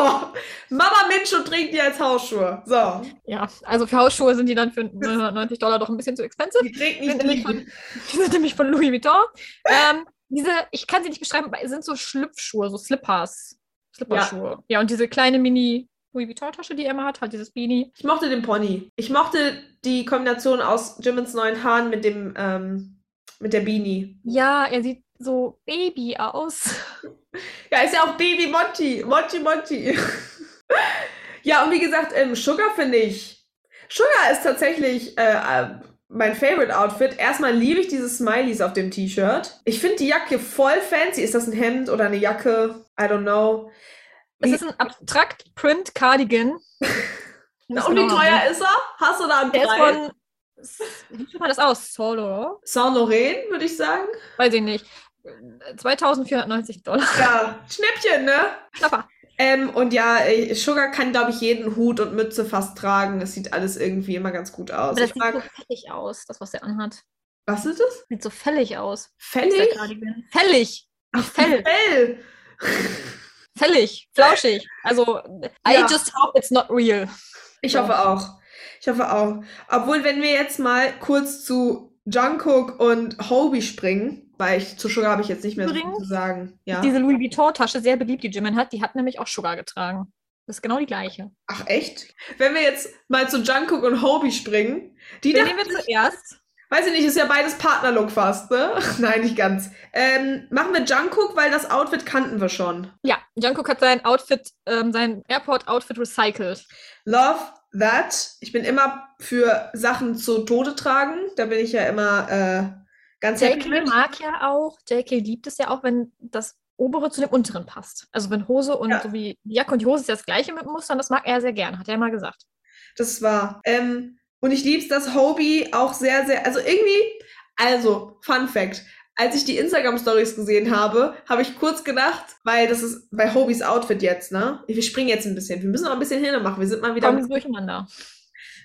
Mama Mincho trägt die als Hausschuhe. So. ja, also für Hausschuhe sind die dann für 990 Dollar doch ein bisschen zu expensive. Die trägt nicht nämlich die. von, die sind nämlich von Louis Vuitton. Ähm, diese, ich kann sie nicht beschreiben, aber es sind so Schlüpfschuhe, so Slippers. Slipperschuhe. Ja. und diese kleine Mini Louis Vuitton-Tasche, die immer hat, halt dieses Beanie. Ich mochte den Pony. Ich mochte die Kombination aus Jimins neuen Haaren mit dem, ähm, mit der Beanie. Ja, er sieht so Baby aus. Ja, ist ja auch Baby Monty. Monty Monty. ja, und wie gesagt, ähm, Sugar finde ich. Sugar ist tatsächlich äh, äh, mein Favorite Outfit. Erstmal liebe ich diese Smileys auf dem T-Shirt. Ich finde die Jacke voll fancy. Ist das ein Hemd oder eine Jacke? I don't know. Es ist ein abstrakt Print Cardigan. Na, und wie teuer ist er? Hast du da einen Der ist Preis? von. Wie sieht man das aus? Solo? Saint Laurent, würde ich sagen. Weiß ich nicht. 2490 Dollar. Ja, Schnäppchen, ne? Schnapper. Ähm, und ja, äh, Sugar kann, glaube ich, jeden Hut und Mütze fast tragen. Es sieht alles irgendwie immer ganz gut aus. Aber das Ich sieht so mag, fällig aus, das, was er anhat. was ist das? Sieht so fällig aus. Fällig? Fällig. Nicht Fell. Fell. Fällig. Flauschig. Also, I Ja. just hope it's not real. Ich So. hoffe auch. Ich hoffe auch. Obwohl, wenn wir jetzt mal kurz zu Jungkook und Hobie springen, weil ich zu Sugar habe ich jetzt nicht mehr so viel Übrigens, zu sagen. Ja. Diese Louis Vuitton-Tasche, sehr beliebt, die Jimin hat, die hat nämlich auch Sugar getragen. Das ist genau die gleiche. Ach echt? Wenn wir jetzt mal zu Jungkook und Hobie springen, die Den da, nehmen wir zuerst. weiß ich nicht, ist ja beides Partnerlook fast, ne? Nein, nicht ganz. Ähm, machen wir Jungkook, weil das Outfit kannten wir schon. Ja, Jungkook hat sein Outfit, ähm, sein Airport-Outfit recycelt. Love that. Ich bin immer für Sachen zu Tode tragen. Da bin ich ja immer äh, ganz mit. mag ja auch, JK liebt es ja auch, wenn das obere zu dem unteren passt. Also wenn Hose und Ja. so wie Jacke und die Hose ist ja das gleiche mit Mustern, das mag er sehr gern, hat er mal gesagt. Das war. Ähm, und ich lieb's, dass Hobie auch sehr, sehr, also irgendwie, also, Fun Fact. Als ich die Instagram-Stories gesehen habe, habe ich kurz gedacht, weil das ist bei Hobies Outfit jetzt, ne? Wir springen jetzt ein bisschen. Wir müssen noch ein bisschen hin machen. Wir sind mal wieder Kommen durcheinander.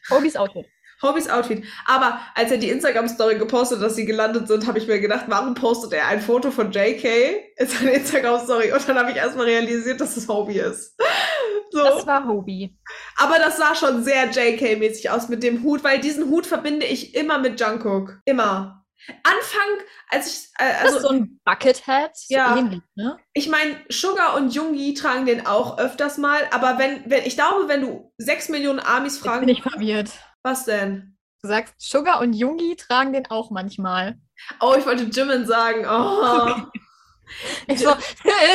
Hobys Outfit. Hobbys Outfit. Aber als er die Instagram-Story gepostet hat, dass sie gelandet sind, habe ich mir gedacht, warum postet er ein Foto von JK in seine Instagram-Story? Und dann habe ich erstmal realisiert, dass es Hobie ist. So. Das war Hobie. Aber das sah schon sehr JK-mäßig aus mit dem Hut, weil diesen Hut verbinde ich immer mit Jungkook. Immer. Anfang, als ich, äh, Das ist also so ein Buckethead, Ja. ähnlich, ne? ich meine, Sugar und Jungi tragen den auch öfters mal, aber wenn, wenn, ich glaube, wenn du sechs Millionen Jetzt fragen, bin ich verwirrt. Was denn? Du sagst, Sugar und Jungi tragen den auch manchmal. Oh, ich wollte Jimin sagen. Oh. Ich so,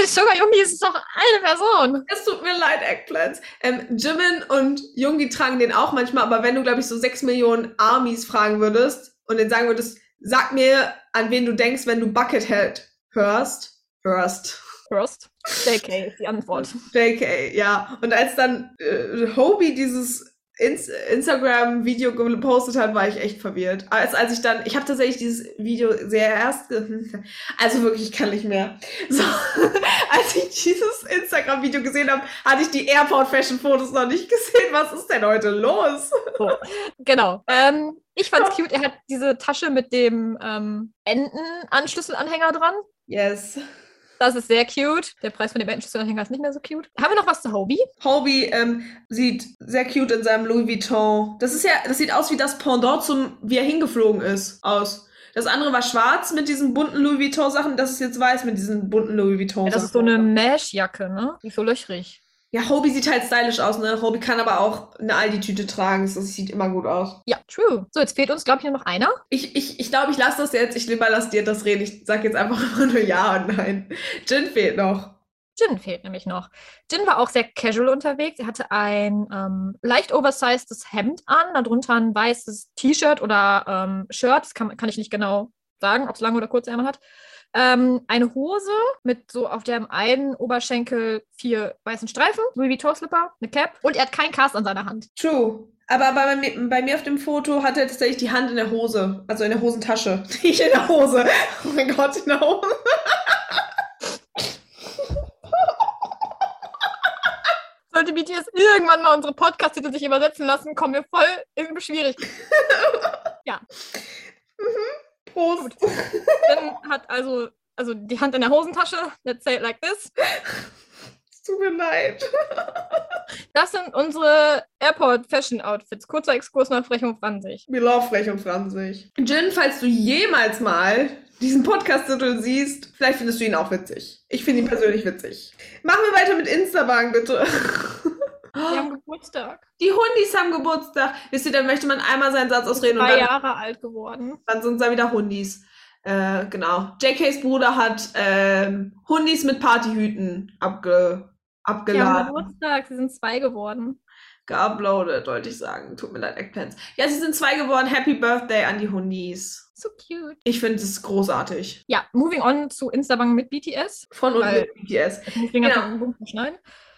Sugar Jungi ist doch eine Person. Es tut mir leid, Eggplants. Ähm, Jimin und Jungi tragen den auch manchmal, aber wenn du, glaube ich, so sechs Millionen Armies fragen würdest und den sagen würdest, sag mir, an wen du denkst, wenn du Buckethead hörst, hörst. First. JK ist die Antwort. JK, ja. Und als dann äh, Hobie dieses Instagram-Video gepostet hat, war ich echt verwirrt. Als, als ich dann, ich habe tatsächlich dieses Video sehr erst, also wirklich, ich kann nicht mehr. So, als ich dieses Instagram-Video gesehen habe, hatte ich die Airport-Fashion-Fotos noch nicht gesehen. Was ist denn heute los? So, genau. Ähm, ich fand's cute, er hat diese Tasche mit dem ähm, Entenanschlüsselanhänger dran. Yes. Das ist sehr cute. Der Preis von dem Entenschlüsselanhänger ist nicht mehr so cute. Haben wir noch was zu Hobie? Hobie ähm, sieht sehr cute in seinem Louis Vuitton. Das ist ja, das sieht aus wie das Pendant zum, wie er hingeflogen ist, aus. Das andere war schwarz mit diesen bunten Louis Vuitton Sachen, das ist jetzt weiß mit diesen bunten Louis Vuitton Ja, Sachen. das ist so eine Mesh-Jacke, ne? Die ist so löchrig. Ja, Hobie sieht halt stylisch aus, ne? Hobie kann aber auch eine Aldi-Tüte tragen, das sieht immer gut aus. Ja, true. So, jetzt fehlt uns, glaube ich, noch einer. Ich, ich, ich glaube, ich lasse das jetzt, ich überlasse dir das reden. Ich sag jetzt einfach immer nur ja und nein. Jin fehlt noch. Jin fehlt nämlich noch. Jin war auch sehr casual unterwegs. Er hatte ein ähm, leicht oversizedes Hemd an, darunter ein weißes T-Shirt oder ähm, Shirt. Das kann, kann ich nicht genau sagen, ob es lange oder kurze Ärmel hat. Ähm, eine Hose mit so auf dem einen Oberschenkel vier weißen Streifen, Louis Vuitton-Slipper, eine Cap und er hat keinen Cast an seiner Hand. True. Aber bei, mir- bei mir auf dem Foto hat er tatsächlich die Hand in der Hose. Also in der Hosentasche. Nicht in der Hose. Oh mein Gott, in der Hose. Sollte BTS irgendwann mal unsere Podcast-Titel sich übersetzen lassen, kommen wir voll in Schwierigkeiten. Prost. Jin hat also, also die Hand in der Hosentasche, let's say it like this. Tut mir leid. Das sind unsere Airport-Fashion-Outfits. Kurzer Exkurs nach Frech und Franzig. We love Frech und Franzig. Jin, falls du jemals mal diesen Podcast-Titel siehst, vielleicht findest du ihn auch witzig. Ich finde ihn persönlich witzig. Machen wir weiter mit Instabank, bitte. Wir haben Geburtstag. Die Hundis haben Geburtstag. Wisst ihr, dann möchte man einmal seinen Satz ausreden und dann, Jahre alt geworden. dann sind es dann wieder Hundis. Äh, genau. JKs Bruder hat ähm, Hundis mit Partyhüten abge Die haben abgeladen. Geburtstag. Sie sind zwei geworden. geuploadet, wollte ich sagen. Tut mir leid, Eggpants. Ja, sie sind zwei geworden. Happy Birthday an die Hundis. So cute. Ich finde es großartig. Ja, moving on zu Instagram mit BTS. Von und mit BTS. Ich Genau.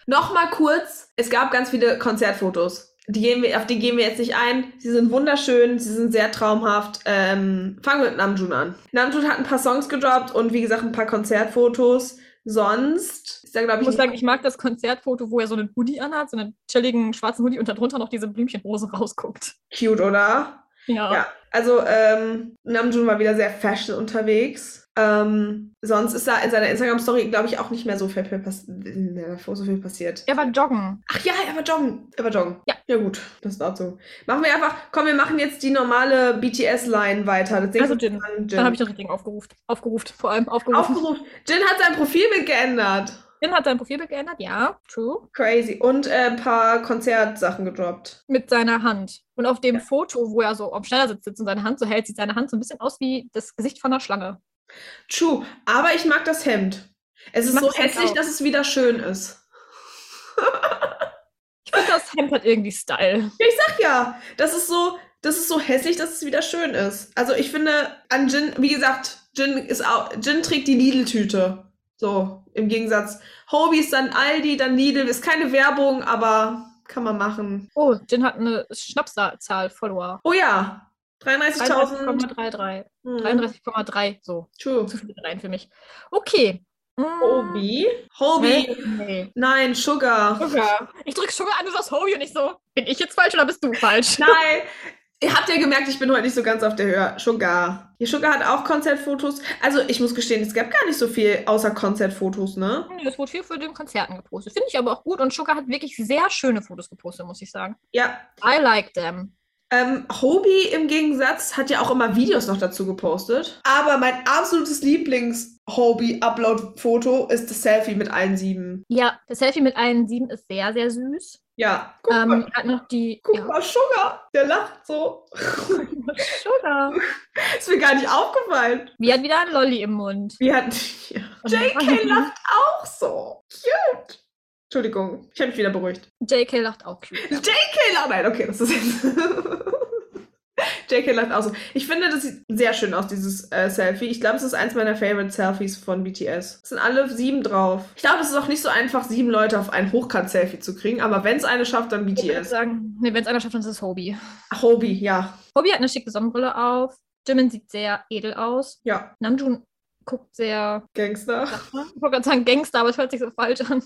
Nochmal kurz, es gab ganz viele Konzertfotos. Die gehen wir, auf die gehen wir jetzt nicht ein. Sie sind wunderschön, sie sind sehr traumhaft. Ähm, fangen wir mit Namjoon an. Namjoon hat ein paar Songs gedroppt und wie gesagt ein paar Konzertfotos. Sonst ist da, glaube Ich ich, muss sagen, ich mag das Konzertfoto, wo er so einen Hoodie anhat, so einen chilligen schwarzen Hoodie und darunter noch diese Blümchenhose rausguckt. cute, oder? Ja. Ja, also ähm, Namjoon war wieder sehr fashion unterwegs. Ähm, sonst ist da in seiner Instagram-Story, glaube ich, auch nicht mehr so viel, pass so viel passiert. Er war joggen. Ach ja, er war joggen. Er war joggen. Ja. Ja, gut, das ist dazu. Machen wir einfach, komm, wir machen jetzt die normale BTS-Line weiter. Das Also Jin. ist dann habe ich das Richtigen aufgerufen. Aufgerufen, vor allem aufgerufen. Aufgerufen. Jin hat sein Profilbild geändert. Jin hat sein Profilbild geändert, ja, true. Crazy. Und äh, ein paar Konzertsachen gedroppt. Mit seiner Hand. Und auf dem Foto, wo er so am Schneidersitz sitzt und seine Hand so hält, sieht seine Hand so ein bisschen aus wie das Gesicht von einer Schlange. True. Aber ich mag das Hemd. Es ist mag so hässlich, dass es wieder schön ist. Ich finde, das Hemd hat irgendwie Style. Ich sag ja, das ist so, das ist so hässlich, dass es wieder schön ist. Also ich finde, an Jin, wie gesagt, Jin ist auch, Jin trägt die Lidl-Tüte. So, im Gegensatz. Hobie ist dann Aldi, dann Lidl. Ist keine Werbung, aber kann man machen. Oh, Jin hat eine Schnapszahl Follower. Oh ja. 33.000. 33,33. Hm, 33,3. So, True. zu viele Reihen für mich. Okay. Mm. Hobie? Hobie. Nee. Nein, Sugar. Sugar. Ich drücke Sugar an, du sagst Hobie und nicht so. Bin ich jetzt falsch oder bist du falsch? Nein. Ihr habt ja gemerkt, ich bin heute nicht so ganz auf der Höhe. Sugar. Die Sugar hat auch Konzertfotos. Also, ich muss gestehen, es gab gar nicht so viel außer Konzertfotos, ne? Nee, Es wurde viel für den Konzerten gepostet. Finde ich aber auch gut. Und Sugar hat wirklich sehr schöne Fotos gepostet, muss ich sagen. Ja. I like them. Ähm, Hobie im Gegensatz hat ja auch immer Videos noch dazu gepostet. Aber mein absolutes Lieblings-Hobie-Upload-Foto ist das Selfie mit allen sieben. Ja, das Selfie mit allen sieben ist sehr, sehr süß. Ja. Guck Ähm, mal, hat noch die. guck ja. mal, Sugar. Der lacht so. Sugar. ist mir gar nicht aufgefallen. Wie hat wieder ein Lolli im Mund. Wie hat. Ja. JK lacht auch so. Cute. Entschuldigung, ich habe mich wieder beruhigt. JK lacht auch cute. JK lacht. Nein, okay, das ist jetzt. JK lacht auch so. Ich finde, das sieht sehr schön aus, dieses äh, Selfie. Ich glaube, es ist eins meiner Favorite Selfies von BTS. Es sind alle sieben drauf. Ich glaube, es ist auch nicht so einfach, sieben Leute auf ein Hochkant-Selfie zu kriegen, aber wenn es eine schafft, dann Ich würde BTS. sagen, nee, wenn es einer schafft, dann ist es Hobie. Hobie, ja. Hobie hat eine schicke Sonnenbrille auf. Jimin sieht sehr edel aus. Ja, Namjoon guckt sehr, Gangster. ich wollte gerade sagen Gangster, aber es hört sich so falsch an.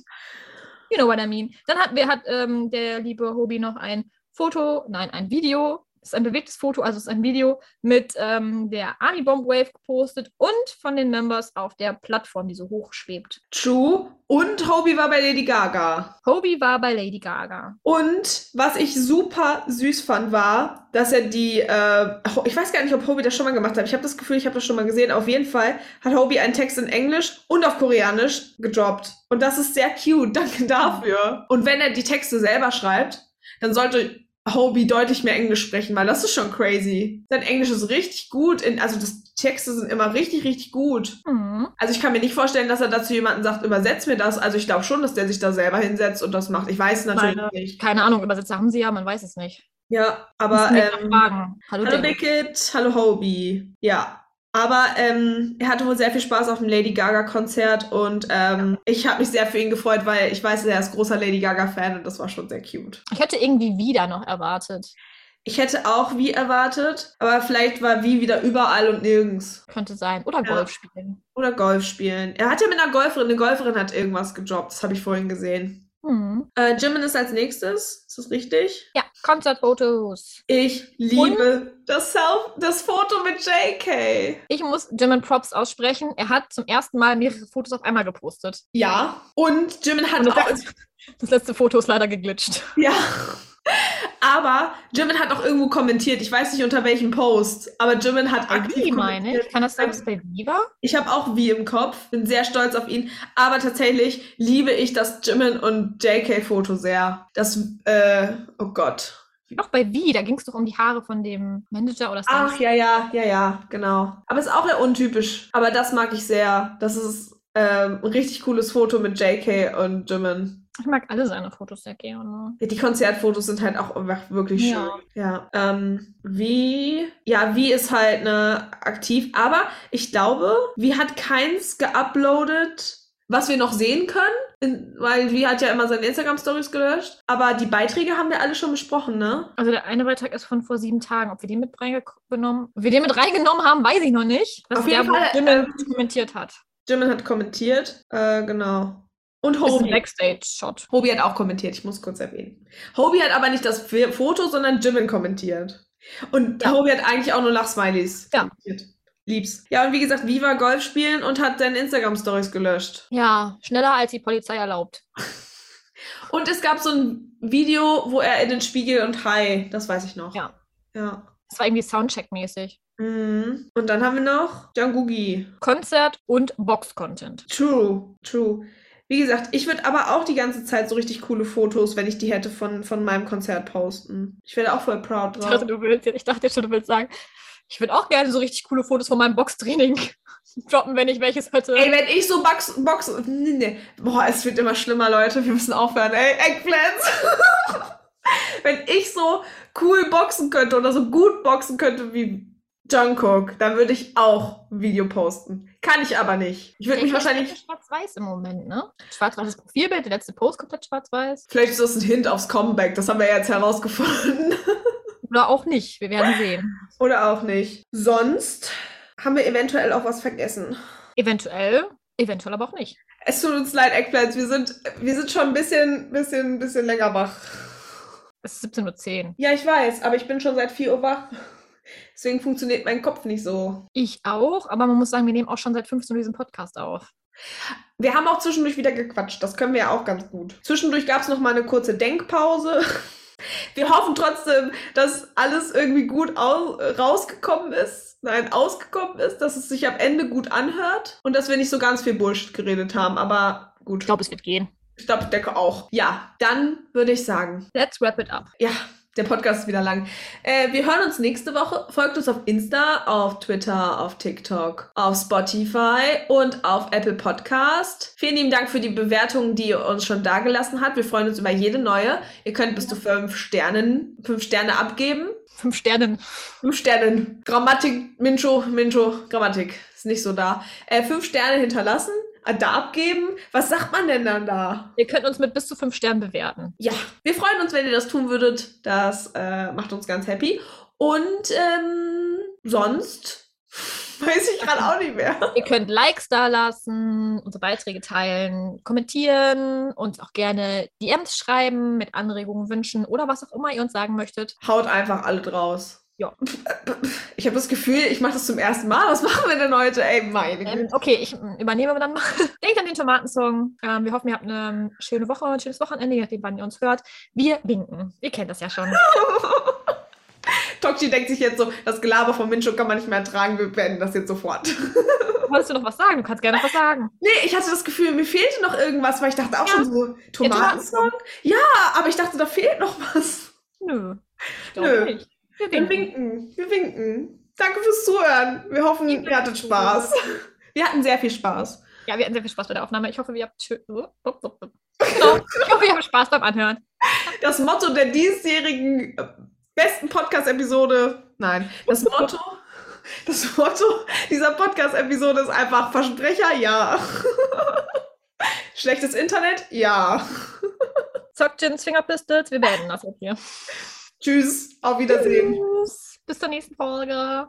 You know what I mean. Dann hat, wer hat ähm, der liebe Hobie noch ein Foto, nein, ein Video. Es ist ein bewegtes Foto, also es ist ein Video mit ähm, der Army Bomb Wave gepostet und von den Members auf der Plattform, die so hoch schwebt. True. Und Hobie war bei Lady Gaga. Hobie war bei Lady Gaga. Und was ich super süß fand, war, dass er die, äh, ich weiß gar nicht, ob Hobie das schon mal gemacht hat. Ich habe das Gefühl, ich habe das schon mal gesehen. Auf jeden Fall hat Hobie einen Text in Englisch und auf Koreanisch gedroppt. Und das ist sehr cute. Danke dafür. Und wenn er die Texte selber schreibt, dann sollte Hobie deutlich mehr Englisch sprechen, weil das ist schon crazy. Sein Englisch ist richtig gut. In, also das, die Texte sind immer richtig, richtig gut. Mhm. Also ich kann mir nicht vorstellen, dass er dazu jemanden sagt, übersetz mir das. Also ich glaube schon, dass der sich da selber hinsetzt und das macht. Ich weiß natürlich Meine- nicht. Keine Ahnung, Übersetzer haben sie ja, man weiß es nicht. Ja, aber ähm. Hallo, hallo. Bickett, hallo Hobie. Ja. Aber ähm, er hatte wohl sehr viel Spaß auf dem Lady Gaga Konzert und ähm, ich habe mich sehr für ihn gefreut, weil ich weiß, er ist großer Lady Gaga Fan und das war schon sehr cute. Ich hätte irgendwie wieder noch erwartet. Ich hätte auch wie erwartet, aber vielleicht war wie wieder überall und nirgends. Könnte sein. Oder Ja. Golf spielen. Oder Golf spielen. Er hat ja mit einer Golferin, eine Golferin hat irgendwas gedroppt, das habe ich vorhin gesehen. Mhm. Äh, Jimin ist als nächstes, ist das richtig? Ja, Konzertfotos. Ich liebe das, Self das Foto mit JK. Ich muss Jimin Props aussprechen. Er hat zum ersten Mal mehrere Fotos auf einmal gepostet. Ja. Und Jimin hat Und das, auch. letzte, das letzte Foto ist leider geglitscht. Ja. Aber Jimin hat auch irgendwo kommentiert. Ich weiß nicht unter welchem Post, aber Jimin hat aktiv Wie meine ich? Kann das sein, dass bei Viva? Ich habe auch wie im Kopf, bin sehr stolz auf ihn. Aber tatsächlich liebe ich das Jimin und JK-Foto sehr. Das, äh, oh Gott. Doch bei Wie, da ging es doch um die Haare von dem Manager oder Ach Stylist. ja, ja, ja, ja, genau. Aber ist auch eher untypisch. Aber das mag ich sehr. Das ist ähm, ein richtig cooles Foto mit JK und Jimin. Ich mag alle seine Fotos sehr gerne. Ja, die Konzertfotos sind halt auch einfach wirklich schön. Ja. Ja. Ähm, wie, ja, wie ist halt ne, aktiv, aber ich glaube, wie hat keins geuploadet, was wir noch sehen können, in, weil wie hat ja immer seine Instagram-Stories gelöscht. Aber die Beiträge haben wir alle schon besprochen, ne? Also der eine Beitrag ist von vor sieben Tagen. Ob wir den mit reingenommen, wir den mit reingenommen haben, weiß ich noch nicht. Das Auf ist jeden der, Fall, ähm, kommentiert hat. Jimin hat kommentiert, äh, genau. Und Das ist ein Hobie. Backstage-Shot. Hobie hat auch kommentiert, ich muss kurz erwähnen. Hobie hat aber nicht das Foto, sondern Jimin kommentiert. Und Ja. Hobie hat eigentlich auch nur Lachsmileys Ja. kommentiert. Lieb's. Ja, und wie gesagt, Viva Golf spielen und hat seine Instagram-Stories gelöscht. Ja, schneller als die Polizei erlaubt. Und es gab so ein Video, wo er in den Spiegel und Hi, das weiß ich noch. Ja. Ja. Das war irgendwie Soundcheck-mäßig. Mhm. Und dann haben wir noch Jangugi. Konzert und Box-Content. True, true. Wie gesagt, ich würde aber auch die ganze Zeit so richtig coole Fotos, wenn ich die hätte, von, von meinem Konzert posten. Ich wäre auch voll proud Ich drauf. dachte, du willst, ich dachte schon, du willst sagen, ich würde auch gerne so richtig coole Fotos von meinem Boxtraining droppen, wenn ich welches hätte. Ey, wenn ich so Box, Box, nee, nee. Boah, es wird immer schlimmer, Leute. Wir müssen aufhören. Ey, Eggplants. wenn ich so cool boxen könnte oder so gut boxen könnte wie Jungkook, dann würde ich auch ein Video posten. Kann ich aber nicht. Ich würde mich wahrscheinlich, schwarz-weiß im Moment, ne? Schwarz-weißes Profilbild, der letzte Post komplett schwarz-weiß. vielleicht ist das ein Hint aufs Comeback. Das haben wir jetzt herausgefunden. Oder auch nicht. Wir werden sehen. oder auch nicht. Sonst haben wir eventuell auch was vergessen. Eventuell, eventuell aber auch nicht. Es tut uns leid, Eggplants. Wir sind, wir sind schon ein bisschen, bisschen, bisschen länger wach. Es ist 17.10 Uhr. Ja, ich weiß, aber ich bin schon seit 4 Uhr wach. Deswegen funktioniert mein Kopf nicht so. Ich auch, aber man muss sagen, wir nehmen auch schon seit 15 Uhr diesen Podcast auf. Wir haben auch zwischendurch wieder gequatscht. Das können wir ja auch ganz gut. Zwischendurch gab es noch mal eine kurze Denkpause. Wir hoffen trotzdem, dass alles irgendwie gut au rausgekommen ist. Nein, ausgekommen ist, dass es sich am Ende gut anhört und dass wir nicht so ganz viel Bullshit geredet haben. Aber gut. Ich glaube, es wird gehen. Ich glaube, ich denke auch. Ja, dann würde ich sagen, Let's wrap it up. Ja, der Podcast ist wieder lang. Äh, wir hören uns nächste Woche. Folgt uns auf Insta, auf Twitter, auf TikTok, auf Spotify und auf Apple Podcast. Vielen lieben Dank für die Bewertungen, die ihr uns schon dagelassen habt. Wir freuen uns über jede neue. Ihr könnt bis zu fünf Sternen, fünf Sterne abgeben. Fünf Sternen. Fünf Sternen. Grammatik, Mincho, Mincho, Grammatik. Ist nicht so da. Äh, fünf Sterne hinterlassen, da abgeben. Was sagt man denn dann da? Ihr könnt uns mit bis zu fünf Sternen bewerten. Ja, wir freuen uns, wenn ihr das tun würdet. Das äh, macht uns ganz happy. Und ähm, sonst weiß ich gerade auch nicht mehr. Ihr könnt Likes da lassen, unsere Beiträge teilen, kommentieren, uns auch gerne DMs schreiben mit Anregungen, Wünschen oder was auch immer ihr uns sagen möchtet. Haut einfach alle draus. Ja. Ich habe das Gefühl, ich mache das zum ersten Mal. Was machen wir denn heute? Ey, meine Ähm, Güte. okay, ich mm, übernehme dann mal. Denkt an den Tomatensong. Ähm, wir hoffen, ihr habt eine schöne Woche, ein schönes Wochenende, je nachdem, wann ihr uns hört. Wir winken. Ihr kennt das ja schon. Tokchi denkt sich jetzt so, das Gelaber von Mincho kann man nicht mehr ertragen. Wir beenden das jetzt sofort. Wolltest du noch was sagen? Du kannst gerne noch was sagen. nee, ich hatte das Gefühl, mir fehlte noch irgendwas, weil ich dachte auch Ja. schon so, Tomatensong. Ja, aber ich dachte, da fehlt noch was. Nö. Ich Nö. nicht. Wir Wir winken. winken. Wir winken. Danke fürs Zuhören. Wir hoffen, ihr hattet Spaß. Wir hatten sehr viel Spaß. Ja, wir hatten sehr viel Spaß bei der Aufnahme. Ich hoffe, wir habt. Genau. Ich hoffe, ihr habt Spaß beim Anhören. Das Motto der diesjährigen äh, besten Podcast-Episode. Nein, das Motto. Das Motto dieser Podcast-Episode ist einfach Versprecher, ja. Schlechtes Internet, ja. Zockt Fingerpistols. Wir beenden das jetzt hier. Tschüss, auf Wiedersehen. Tschüss. Bis zur nächsten Folge.